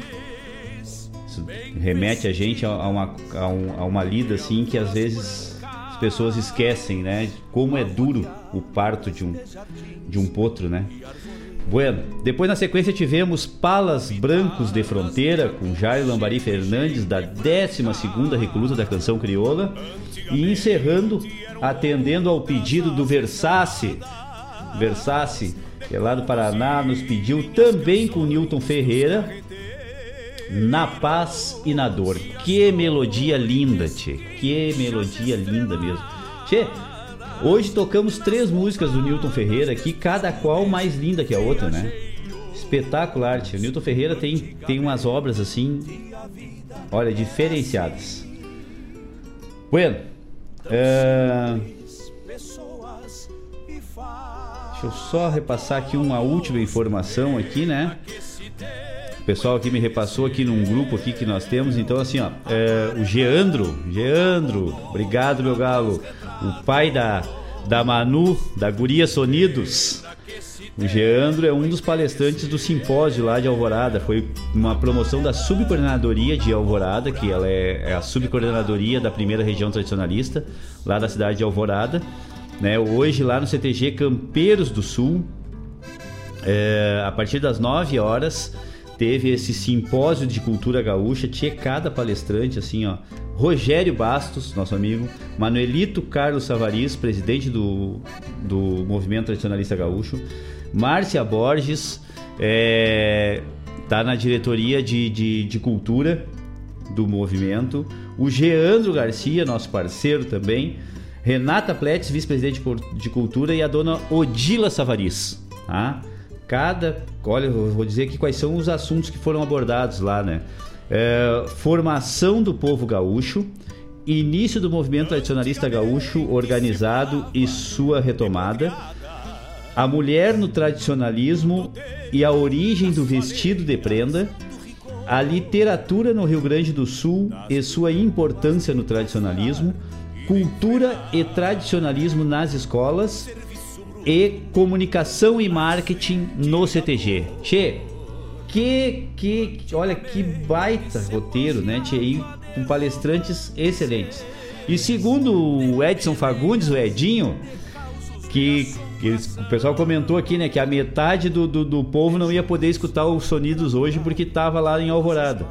Isso remete a gente a, uma, a, um- a uma lida assim que às vezes as pessoas esquecem, né? Como é duro o parto de um, de um potro, né? Bueno, depois na sequência tivemos Palas Brancos de Fronteira com Jairo Lambari Fernandes da 12ª reclusa da canção crioula e encerrando atendendo ao pedido do Versace Versace, que é lá do Paraná, nos pediu também com Newton Ferreira na paz e na dor. Que melodia linda, tchê. Que melodia linda mesmo. Tchê, hoje tocamos três músicas do Newton Ferreira aqui, cada qual mais linda que a outra, né? Espetacular, tchê. O Newton Ferreira tem, tem umas obras assim, olha, diferenciadas. Bueno, é, deixa eu só repassar aqui uma última informação aqui, né? O pessoal aqui me repassou aqui num grupo aqui que nós temos. Então, assim, ó, é, o Geandro, Geandro, obrigado, meu galo. O pai da, da Manu, da Guria Sonidos. O Geandro é um dos palestrantes do simpósio lá de Alvorada. Foi uma promoção da subcoordenadoria de Alvorada, que ela é, é a subcoordenadoria da primeira região tradicionalista, lá da cidade de Alvorada. Né? Hoje, lá no CTG Campeiros do Sul, é, a partir das 9 horas teve esse simpósio de cultura gaúcha, tinha cada palestrante assim, ó. Rogério Bastos, nosso amigo, Manuelito Carlos Savariz, presidente do, do Movimento Tradicionalista Gaúcho, Márcia Borges, é, tá na diretoria de, de, de cultura do movimento, o Geandro Garcia, nosso parceiro também, Renata Pletz, vice-presidente de cultura, e a dona Odila Savariz, tá? Cada, olha, eu vou dizer aqui quais são os assuntos que foram abordados lá, né? É, formação do povo gaúcho, início do movimento tradicionalista gaúcho organizado e sua retomada, a mulher no tradicionalismo e a origem do vestido de prenda, a literatura no Rio Grande do Sul e sua importância no tradicionalismo, cultura e tradicionalismo nas escolas e comunicação e marketing no CTG. Tchê, que, que, olha que baita roteiro, né, Tchê? E com palestrantes excelentes. E segundo o Edson Fagundes, o Edinho, que, que o pessoal comentou aqui, né, que a metade do, do, do povo não ia poder escutar os sonidos hoje porque estava lá em Alvorada.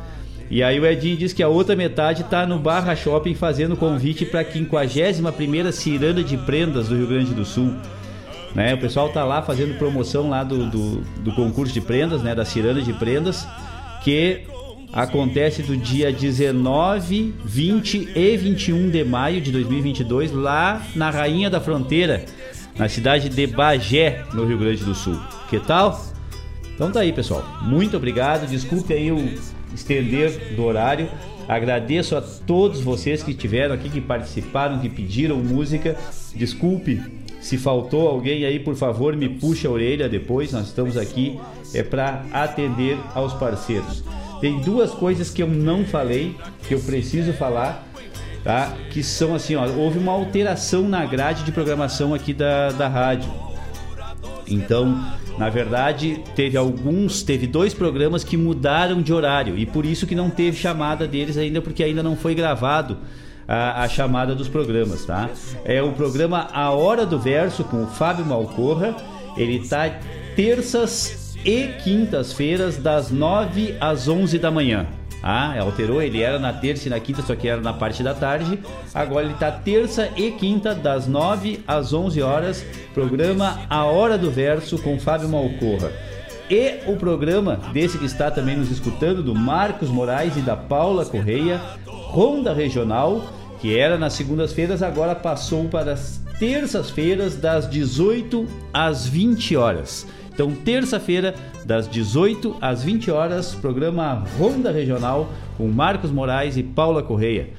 E aí o Edinho diz que a outra metade está no Barra Shopping fazendo convite para a 51ª Ciranda de Prendas do Rio Grande do Sul. Né, o pessoal tá lá fazendo promoção lá do, do, do concurso de prendas, né, da Ciranda de Prendas, que acontece do dia 19, 20 e 21 de maio de 2022 lá na Rainha da Fronteira, na cidade de Bagé, no Rio Grande do Sul. Que tal? Então tá aí, pessoal. Muito obrigado. Desculpe aí o estender do horário. Agradeço a todos vocês que estiveram aqui, que participaram, que pediram música. Desculpe se faltou alguém aí, por favor, me puxe a orelha depois. Nós estamos aqui é para atender aos parceiros. Tem duas coisas que eu não falei, que eu preciso falar, tá? Que são assim, ó, houve uma alteração na grade de programação aqui da, da rádio. Então, na verdade, teve alguns, teve dois programas que mudaram de horário e por isso que não teve chamada deles ainda, porque ainda não foi gravado a, a chamada dos programas, tá? É o programa A Hora do Verso com o Fábio Malcorra. Ele tá terças e quintas-feiras das 9 às 11 da manhã. Ah, alterou, ele era na terça e na quinta, só que era na parte da tarde. Agora ele tá terça e quinta, das 9 às 11 horas. Programa A Hora do Verso com Fábio Malcorra. E o programa desse que está também nos escutando, do Marcos Moraes e da Paula Correia, Ronda Regional, que era nas segundas-feiras, agora passou para as terças-feiras, das 18 às 20 horas. Então, terça-feira, das 18 às 20 horas, programa Ronda Regional com Marcos Moraes e Paula Correia.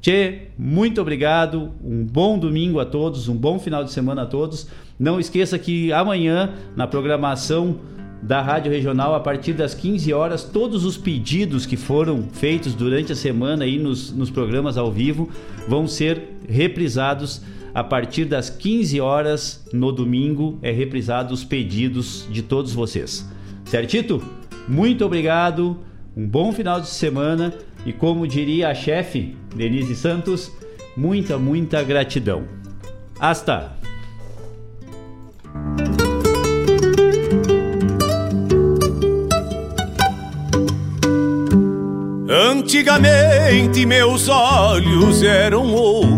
Tchê, muito obrigado, um bom domingo a todos, um bom final de semana a todos. Não esqueça que amanhã, na programação da Rádio Regional a partir das 15 horas. Todos os pedidos que foram feitos durante a semana aí nos, nos programas ao vivo vão ser reprisados a partir das 15 horas no domingo. É reprisado os pedidos de todos vocês. Certito? Muito obrigado. Um bom final de semana e como diria a chefe Denise Santos, muita, muita gratidão. Hasta! Antigamente meus olhos eram outros.